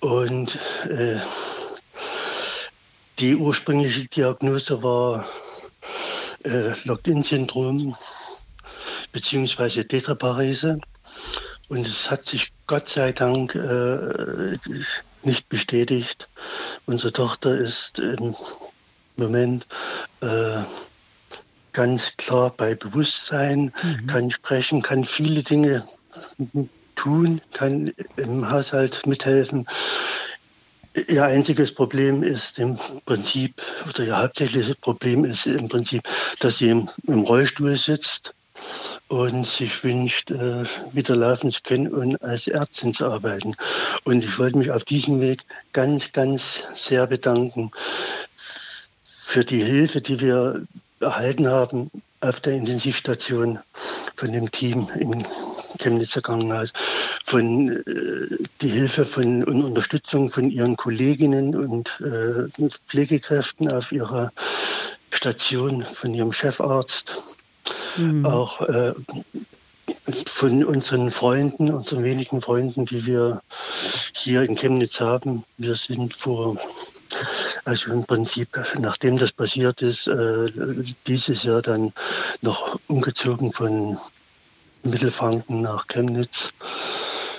Und äh, die ursprüngliche Diagnose war äh, Locked-in-Syndrom beziehungsweise Tetraparese. Und es hat sich Gott sei Dank äh, nicht bestätigt. Unsere Tochter ist im Moment äh, ganz klar bei Bewusstsein, mhm. kann sprechen, kann viele Dinge tun, kann im Haushalt mithelfen. Ihr einziges Problem ist im Prinzip, oder ihr hauptsächliches Problem ist im Prinzip, dass sie im, Rollstuhl sitzt und sich wünscht, äh, wieder laufen zu können und als Ärztin zu arbeiten. Und ich wollte mich auf diesem Weg ganz, ganz sehr bedanken für die Hilfe, die wir erhalten haben auf der Intensivstation von dem Team im Chemnitzer Krankenhaus, von äh, die Hilfe von und Unterstützung von ihren Kolleginnen und äh, Pflegekräften auf ihrer Station, von ihrem Chefarzt, mhm. auch äh, von unseren Freunden, unseren wenigen Freunden, die wir hier in Chemnitz haben. Wir sind vor also im Prinzip, nachdem das passiert ist, dieses Jahr dann noch umgezogen von Mittelfranken nach Chemnitz.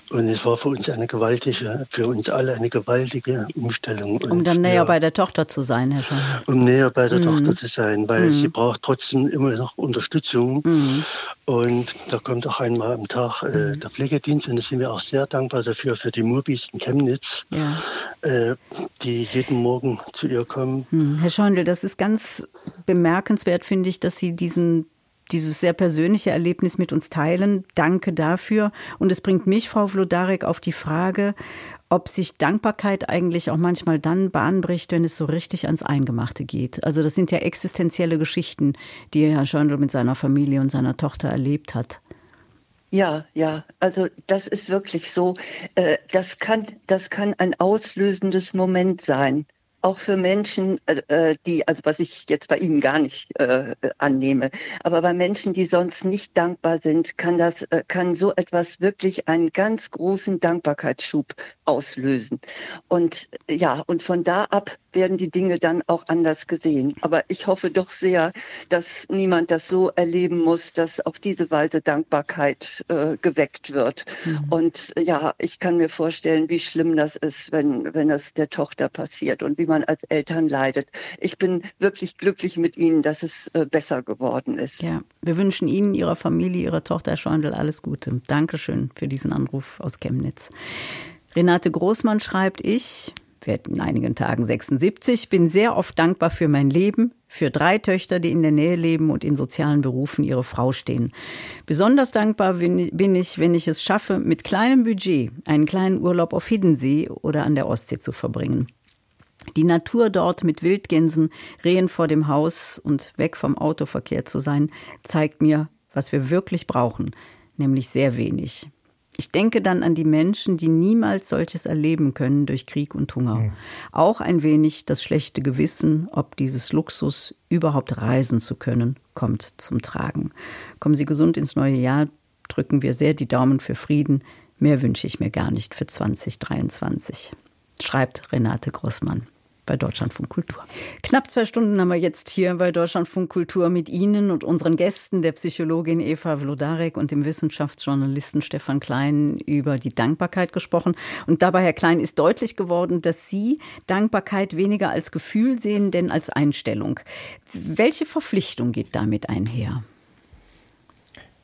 Und es war für uns eine gewaltige, für uns alle eine gewaltige Umstellung. Um dann näher ja, bei der Tochter zu sein, Herr Schon. Um näher bei der mhm. Tochter zu sein, weil mhm. sie braucht trotzdem immer noch Unterstützung. Mhm. Und da kommt auch einmal am Tag äh, mhm. der Pflegedienst und da sind wir auch sehr dankbar dafür, für die Mobis in Chemnitz, ja. äh, die jeden Morgen zu ihr kommen. Mhm. Herr Scheundl, das ist ganz bemerkenswert, finde ich, dass Sie diesen dieses sehr persönliche Erlebnis mit uns teilen. Danke dafür. Und es bringt mich, Frau Vlodarek, auf die Frage, ob sich Dankbarkeit eigentlich auch manchmal dann Bahn bricht, wenn es so richtig ans Eingemachte geht. Also das sind ja existenzielle Geschichten, die Herr Schöndl mit seiner Familie und seiner Tochter erlebt hat. Ja, ja, also das ist wirklich so. Äh, das kann, das kann ein auslösendes Moment sein auch für Menschen, äh, äh, die, also was ich jetzt bei Ihnen gar nicht äh, annehme, aber bei Menschen, die sonst nicht dankbar sind, kann das, äh, kann so etwas wirklich einen ganz großen Dankbarkeitsschub auslösen. Und ja, und von da ab werden die Dinge dann auch anders gesehen. Aber ich hoffe doch sehr, dass niemand das so erleben muss, dass auf diese Weise Dankbarkeit äh, geweckt wird. Mhm. Und ja, ich kann mir vorstellen, wie schlimm das ist, wenn, wenn es der Tochter passiert und wie man als Eltern leidet. Ich bin wirklich glücklich mit Ihnen, dass es äh, besser geworden ist. Ja, wir wünschen Ihnen, Ihrer Familie, Ihrer Tochter Scheundel alles Gute. Dankeschön für diesen Anruf aus Chemnitz. Renate Großmann schreibt, ich werde in einigen Tagen 76, bin sehr oft dankbar für mein Leben, für drei Töchter, die in der Nähe leben und in sozialen Berufen ihre Frau stehen. Besonders dankbar bin ich, wenn ich es schaffe, mit kleinem Budget einen kleinen Urlaub auf Hiddensee oder an der Ostsee zu verbringen. Die Natur dort mit Wildgänsen, Rehen vor dem Haus und weg vom Autoverkehr zu sein, zeigt mir, was wir wirklich brauchen, nämlich sehr wenig. Ich denke dann an die Menschen, die niemals solches erleben können durch Krieg und Hunger. Mhm. Auch ein wenig das schlechte Gewissen, ob dieses Luxus, überhaupt reisen zu können, kommt zum Tragen. Kommen Sie gesund ins neue Jahr, drücken wir sehr die Daumen für Frieden. Mehr wünsche ich mir gar nicht für 2023. Schreibt Renate Grossmann bei Deutschlandfunk Kultur. Knapp zwei Stunden haben wir jetzt hier bei Deutschlandfunk Kultur mit Ihnen und unseren Gästen, der Psychologin Eva Vlodarek und dem Wissenschaftsjournalisten Stefan Klein, über die Dankbarkeit gesprochen. Und dabei, Herr Klein, ist deutlich geworden, dass Sie Dankbarkeit weniger als Gefühl sehen, denn als Einstellung. Welche Verpflichtung geht damit einher?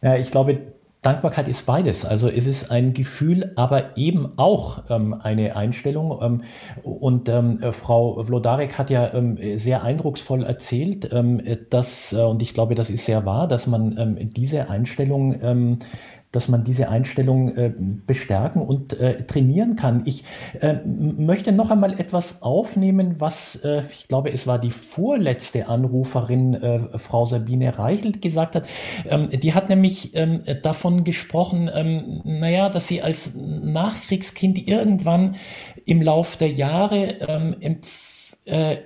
Ja, ich glaube, Dankbarkeit ist beides. Also es ist ein Gefühl, aber eben auch ähm, eine Einstellung. Ähm, und ähm, Frau Vlodarek hat ja ähm, sehr eindrucksvoll erzählt, ähm, dass, äh, und ich glaube, das ist sehr wahr, dass man ähm, diese Einstellung dass man diese Einstellung äh, bestärken und äh, trainieren kann. Ich äh, möchte noch einmal etwas aufnehmen, was äh, ich glaube, es war die vorletzte Anruferin, äh, Frau Sabine Reichelt, gesagt hat. Ähm, die hat nämlich ähm, davon gesprochen, ähm, naja, dass sie als Nachkriegskind irgendwann im Lauf der Jahre ähm, äh,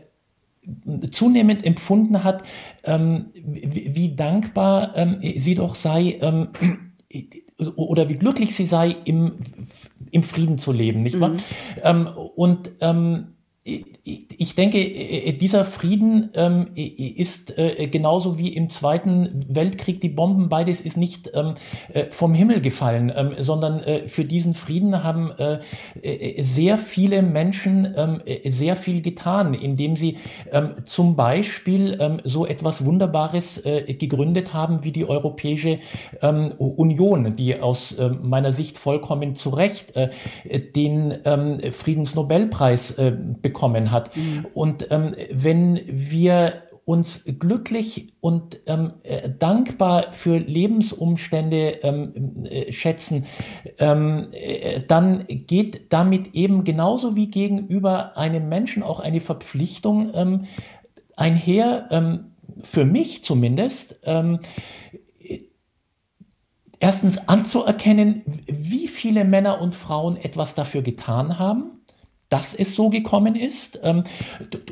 zunehmend empfunden hat, ähm, wie, dankbar ähm, sie doch sei oder wie glücklich sie sei, im, im Frieden zu leben, nicht wahr? Mhm. Ähm, und ähm, ich denke, äh, dieser Frieden ähm, ist äh, genauso wie im Zweiten Weltkrieg die Bomben, beides ist nicht ähm, äh, vom Himmel gefallen, ähm, sondern für diesen Frieden haben sehr viele Menschen sehr viel getan, indem sie zum Beispiel so etwas Wunderbares gegründet haben wie die Europäische Union, die aus meiner Sicht vollkommen zu Recht den Friedensnobelpreis bekommen bekommen hat. Mhm. Und ähm, wenn wir uns glücklich und ähm, äh, dankbar für Lebensumstände ähm, äh, schätzen, ähm, äh, dann geht damit eben genauso wie gegenüber einem Menschen auch eine Verpflichtung ähm, einher, ähm, für mich zumindest, ähm, erstens anzuerkennen, wie viele Männer und Frauen etwas dafür getan haben dass es so gekommen ist. Ähm,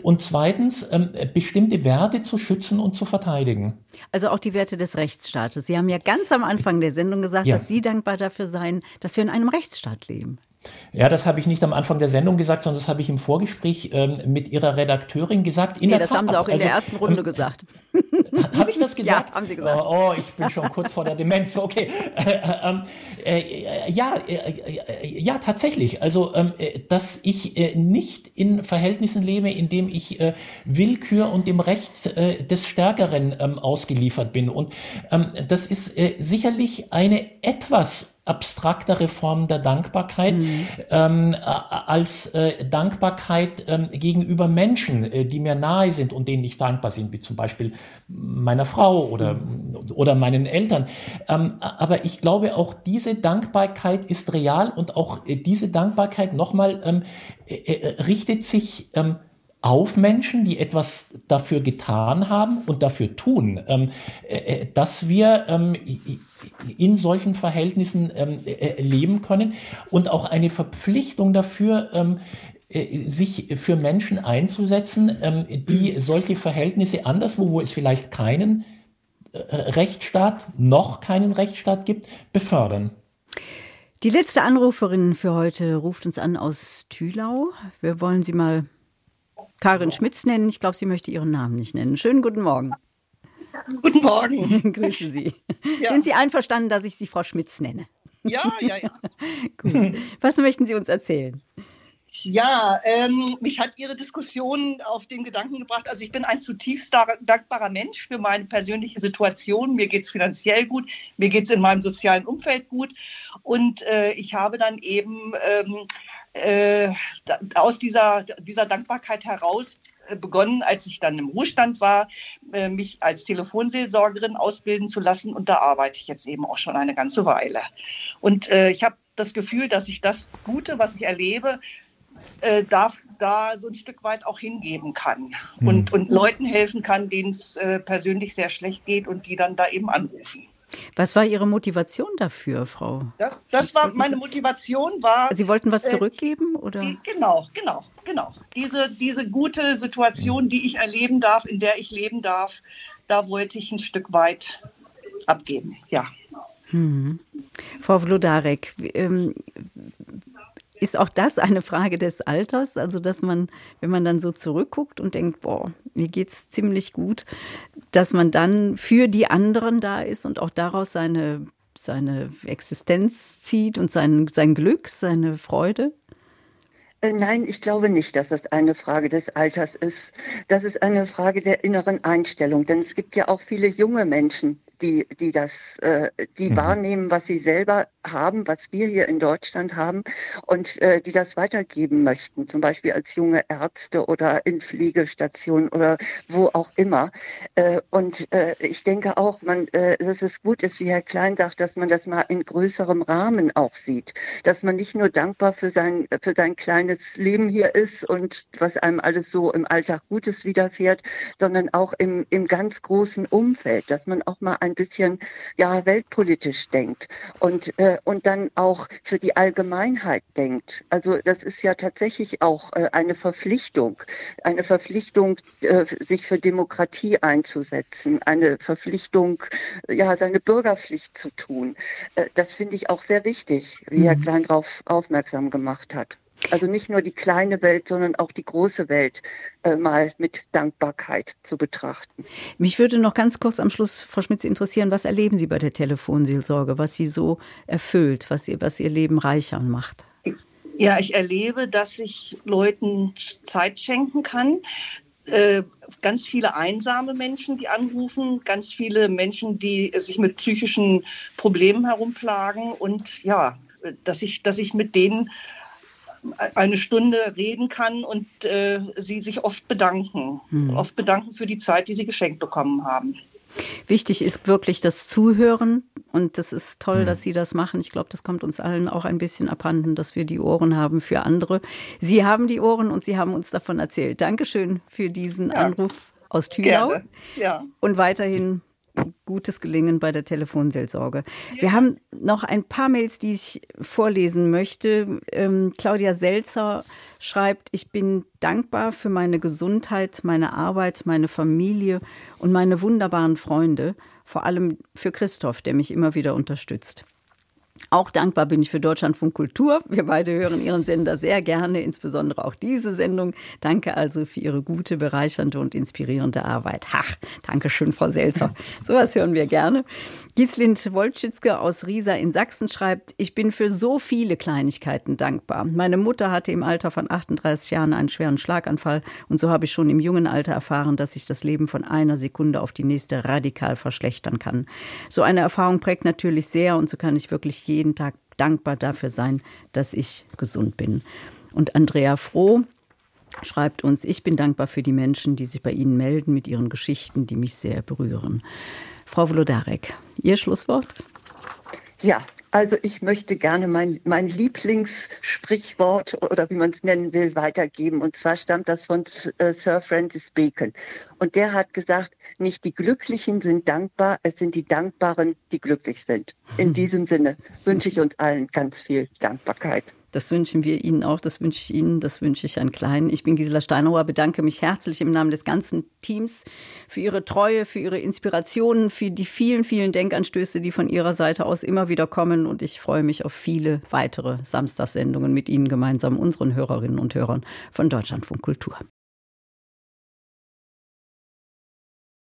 und zweitens, ähm, bestimmte Werte zu schützen und zu verteidigen. Also auch die Werte des Rechtsstaates. Sie haben ja ganz am Anfang der Sendung gesagt, ja. dass Sie dankbar dafür seien, dass wir in einem Rechtsstaat leben. Ja, das habe ich nicht am Anfang der Sendung gesagt, sondern das habe ich im Vorgespräch ähm, mit Ihrer Redakteurin gesagt. In nee, das Tat, haben Sie auch in also, der ersten Runde ähm, gesagt. Habe ich das gesagt? Ja, haben Sie gesagt. Oh, oh, ich bin schon kurz vor der Demenz. Okay. Äh, äh, ja, äh, ja, tatsächlich. Also, ähm, äh, dass ich äh, nicht in Verhältnissen lebe, in dem ich äh, Willkür und dem Recht des Stärkeren ähm, ausgeliefert bin. Und ähm, das ist sicherlich eine etwas abstraktere Form der Dankbarkeit mhm. ähm, als äh, Dankbarkeit ähm, gegenüber Menschen, äh, die mir nahe sind und denen ich dankbar bin, wie zum Beispiel meiner Frau oder, mhm. oder meinen Eltern. Ähm, aber ich glaube, auch diese Dankbarkeit ist real und auch äh, diese Dankbarkeit nochmal ähm, äh, äh, richtet sich ähm, auf Menschen, die etwas dafür getan haben und dafür tun, ähm, äh, dass wir in solchen Verhältnissen ähm, äh, leben können und auch eine Verpflichtung dafür, ähm, äh, sich für Menschen einzusetzen, ähm, die solche Verhältnisse anderswo, wo es vielleicht keinen äh, Rechtsstaat, noch keinen Rechtsstaat gibt, befördern. Die letzte Anruferin für heute ruft uns an aus Thülau. Wir wollen sie mal Karin Schmitz nennen. Ich glaube, sie möchte ihren Namen nicht nennen. Schönen guten Morgen. Guten Morgen. Grüße Sie. Ja. Sind Sie einverstanden, dass ich Sie Frau Schmitz nenne? Ja, ja, ja. Gut. Was möchten Sie uns erzählen? Ja, ähm, mich hat Ihre Diskussion auf den Gedanken gebracht. Also ich bin ein zutiefst dankbarer Mensch für meine persönliche Situation. Mir geht es finanziell gut, mir geht es in meinem sozialen Umfeld gut. Und äh, ich habe dann eben ähm, äh, aus dieser, dieser Dankbarkeit heraus begonnen, als ich dann im Ruhestand war, äh, mich als Telefonseelsorgerin ausbilden zu lassen. Und da arbeite ich jetzt eben auch schon eine ganze Weile. Und äh, ich habe das Gefühl, dass ich das Gute, was ich erlebe, äh, darf, da so ein Stück weit auch hingeben kann mhm. und, und Leuten helfen kann, denen es äh, persönlich sehr schlecht geht und die dann da eben anrufen. Was war Ihre Motivation dafür, Frau? Das, das war meine Motivation war. Sie wollten was äh, zurückgeben oder? Die, genau, genau, genau. Diese, diese gute Situation, die ich erleben darf, in der ich leben darf, da wollte ich ein Stück weit abgeben. Ja. Hm. Frau Vlodarek, ähm, ist auch das eine Frage des Alters? Also, dass man, wenn man dann so zurückguckt und denkt, boah, mir geht's ziemlich gut, dass man dann für die anderen da ist und auch daraus seine, seine Existenz zieht und sein, sein Glück, seine Freude? Äh, nein, ich glaube nicht, dass das eine Frage des Alters ist. Das ist eine Frage der inneren Einstellung. Denn es gibt ja auch viele junge Menschen, die, die das, äh, die mhm. wahrnehmen, was sie selber haben, was wir hier in Deutschland haben und äh, die das weitergeben möchten, zum Beispiel als junge Ärzte oder in Pflegestationen oder wo auch immer. Äh, und äh, ich denke auch, man, äh, dass es gut ist, wie Herr Klein sagt, dass man das mal in größerem Rahmen auch sieht, dass man nicht nur dankbar für sein, für sein kleines Leben hier ist und was einem alles so im Alltag Gutes widerfährt, sondern auch im, im ganz großen Umfeld, dass man auch mal ein bisschen ja weltpolitisch denkt und äh, und dann auch für die Allgemeinheit denkt. Also das ist ja tatsächlich auch äh, eine Verpflichtung, eine Verpflichtung, äh, sich für Demokratie einzusetzen, eine Verpflichtung, ja seine Bürgerpflicht zu tun. Äh, das finde ich auch sehr wichtig, wie Herr mhm. Klein darauf aufmerksam gemacht hat. Also nicht nur die kleine Welt, sondern auch die große Welt äh, mal mit Dankbarkeit zu betrachten. Mich würde noch ganz kurz am Schluss, Frau Schmitz, interessieren, was erleben Sie bei der Telefonseelsorge, was Sie so erfüllt, was Ihr, was Ihr Leben reicher macht? Ja, ich erlebe, dass ich Leuten Zeit schenken kann. Äh, ganz viele einsame Menschen, die anrufen, ganz viele Menschen, die sich mit psychischen Problemen herumplagen und ja, dass ich, dass ich mit denen eine Stunde reden kann und äh, sie sich oft bedanken. Hm. Oft bedanken für die Zeit, die sie geschenkt bekommen haben. Wichtig ist wirklich das Zuhören und das ist toll, hm. dass Sie das machen. Ich glaube, das kommt uns allen auch ein bisschen abhanden, dass wir die Ohren haben für andere. Sie haben die Ohren und Sie haben uns davon erzählt. Dankeschön für diesen ja. Anruf aus Thüringen. Ja. Und weiterhin gutes Gelingen bei der Telefonseelsorge. Wir haben noch ein paar Mails, die ich vorlesen möchte. Ähm, Claudia Selzer schreibt, ich bin dankbar für meine Gesundheit, meine Arbeit, meine Familie und meine wunderbaren Freunde, vor allem für Christoph, der mich immer wieder unterstützt. Auch dankbar bin ich für Deutschlandfunk Kultur. Wir beide hören Ihren Sender sehr gerne, insbesondere auch diese Sendung. Danke also für Ihre gute, bereichernde und inspirierende Arbeit. Ach, danke schön, Frau Selzer. Sowas hören wir gerne. Gieslind Wolschitzke aus Riesa in Sachsen schreibt, ich bin für so viele Kleinigkeiten dankbar. Meine Mutter hatte im Alter von 38 Jahren einen schweren Schlaganfall und so habe ich schon im jungen Alter erfahren, dass sich das Leben von einer Sekunde auf die nächste radikal verschlechtern kann. So eine Erfahrung prägt natürlich sehr und so kann ich wirklich jeden Tag dankbar dafür sein, dass ich gesund bin. Und Andrea Froh schreibt uns, ich bin dankbar für die Menschen, die sich bei Ihnen melden mit ihren Geschichten, die mich sehr berühren. Frau Vlodarek, Ihr Schlusswort? Ja, also ich möchte gerne mein, mein Lieblingssprichwort oder wie man es nennen will, weitergeben. Und zwar stammt das von äh, Sir Francis Bacon. Und der hat gesagt, nicht die Glücklichen sind dankbar, es sind die Dankbaren, die glücklich sind. In diesem Sinne wünsche ich uns allen ganz viel Dankbarkeit. Das wünschen wir Ihnen auch, das wünsche ich Ihnen, das wünsche ich Herrn Klein. Ich bin Gisela Steinauer, bedanke mich herzlich im Namen des ganzen Teams für Ihre Treue, für Ihre Inspirationen, für die vielen, vielen Denkanstöße, die von Ihrer Seite aus immer wieder kommen. Und ich freue mich auf viele weitere Samstagssendungen mit Ihnen gemeinsam, unseren Hörerinnen und Hörern von Deutschlandfunk Kultur.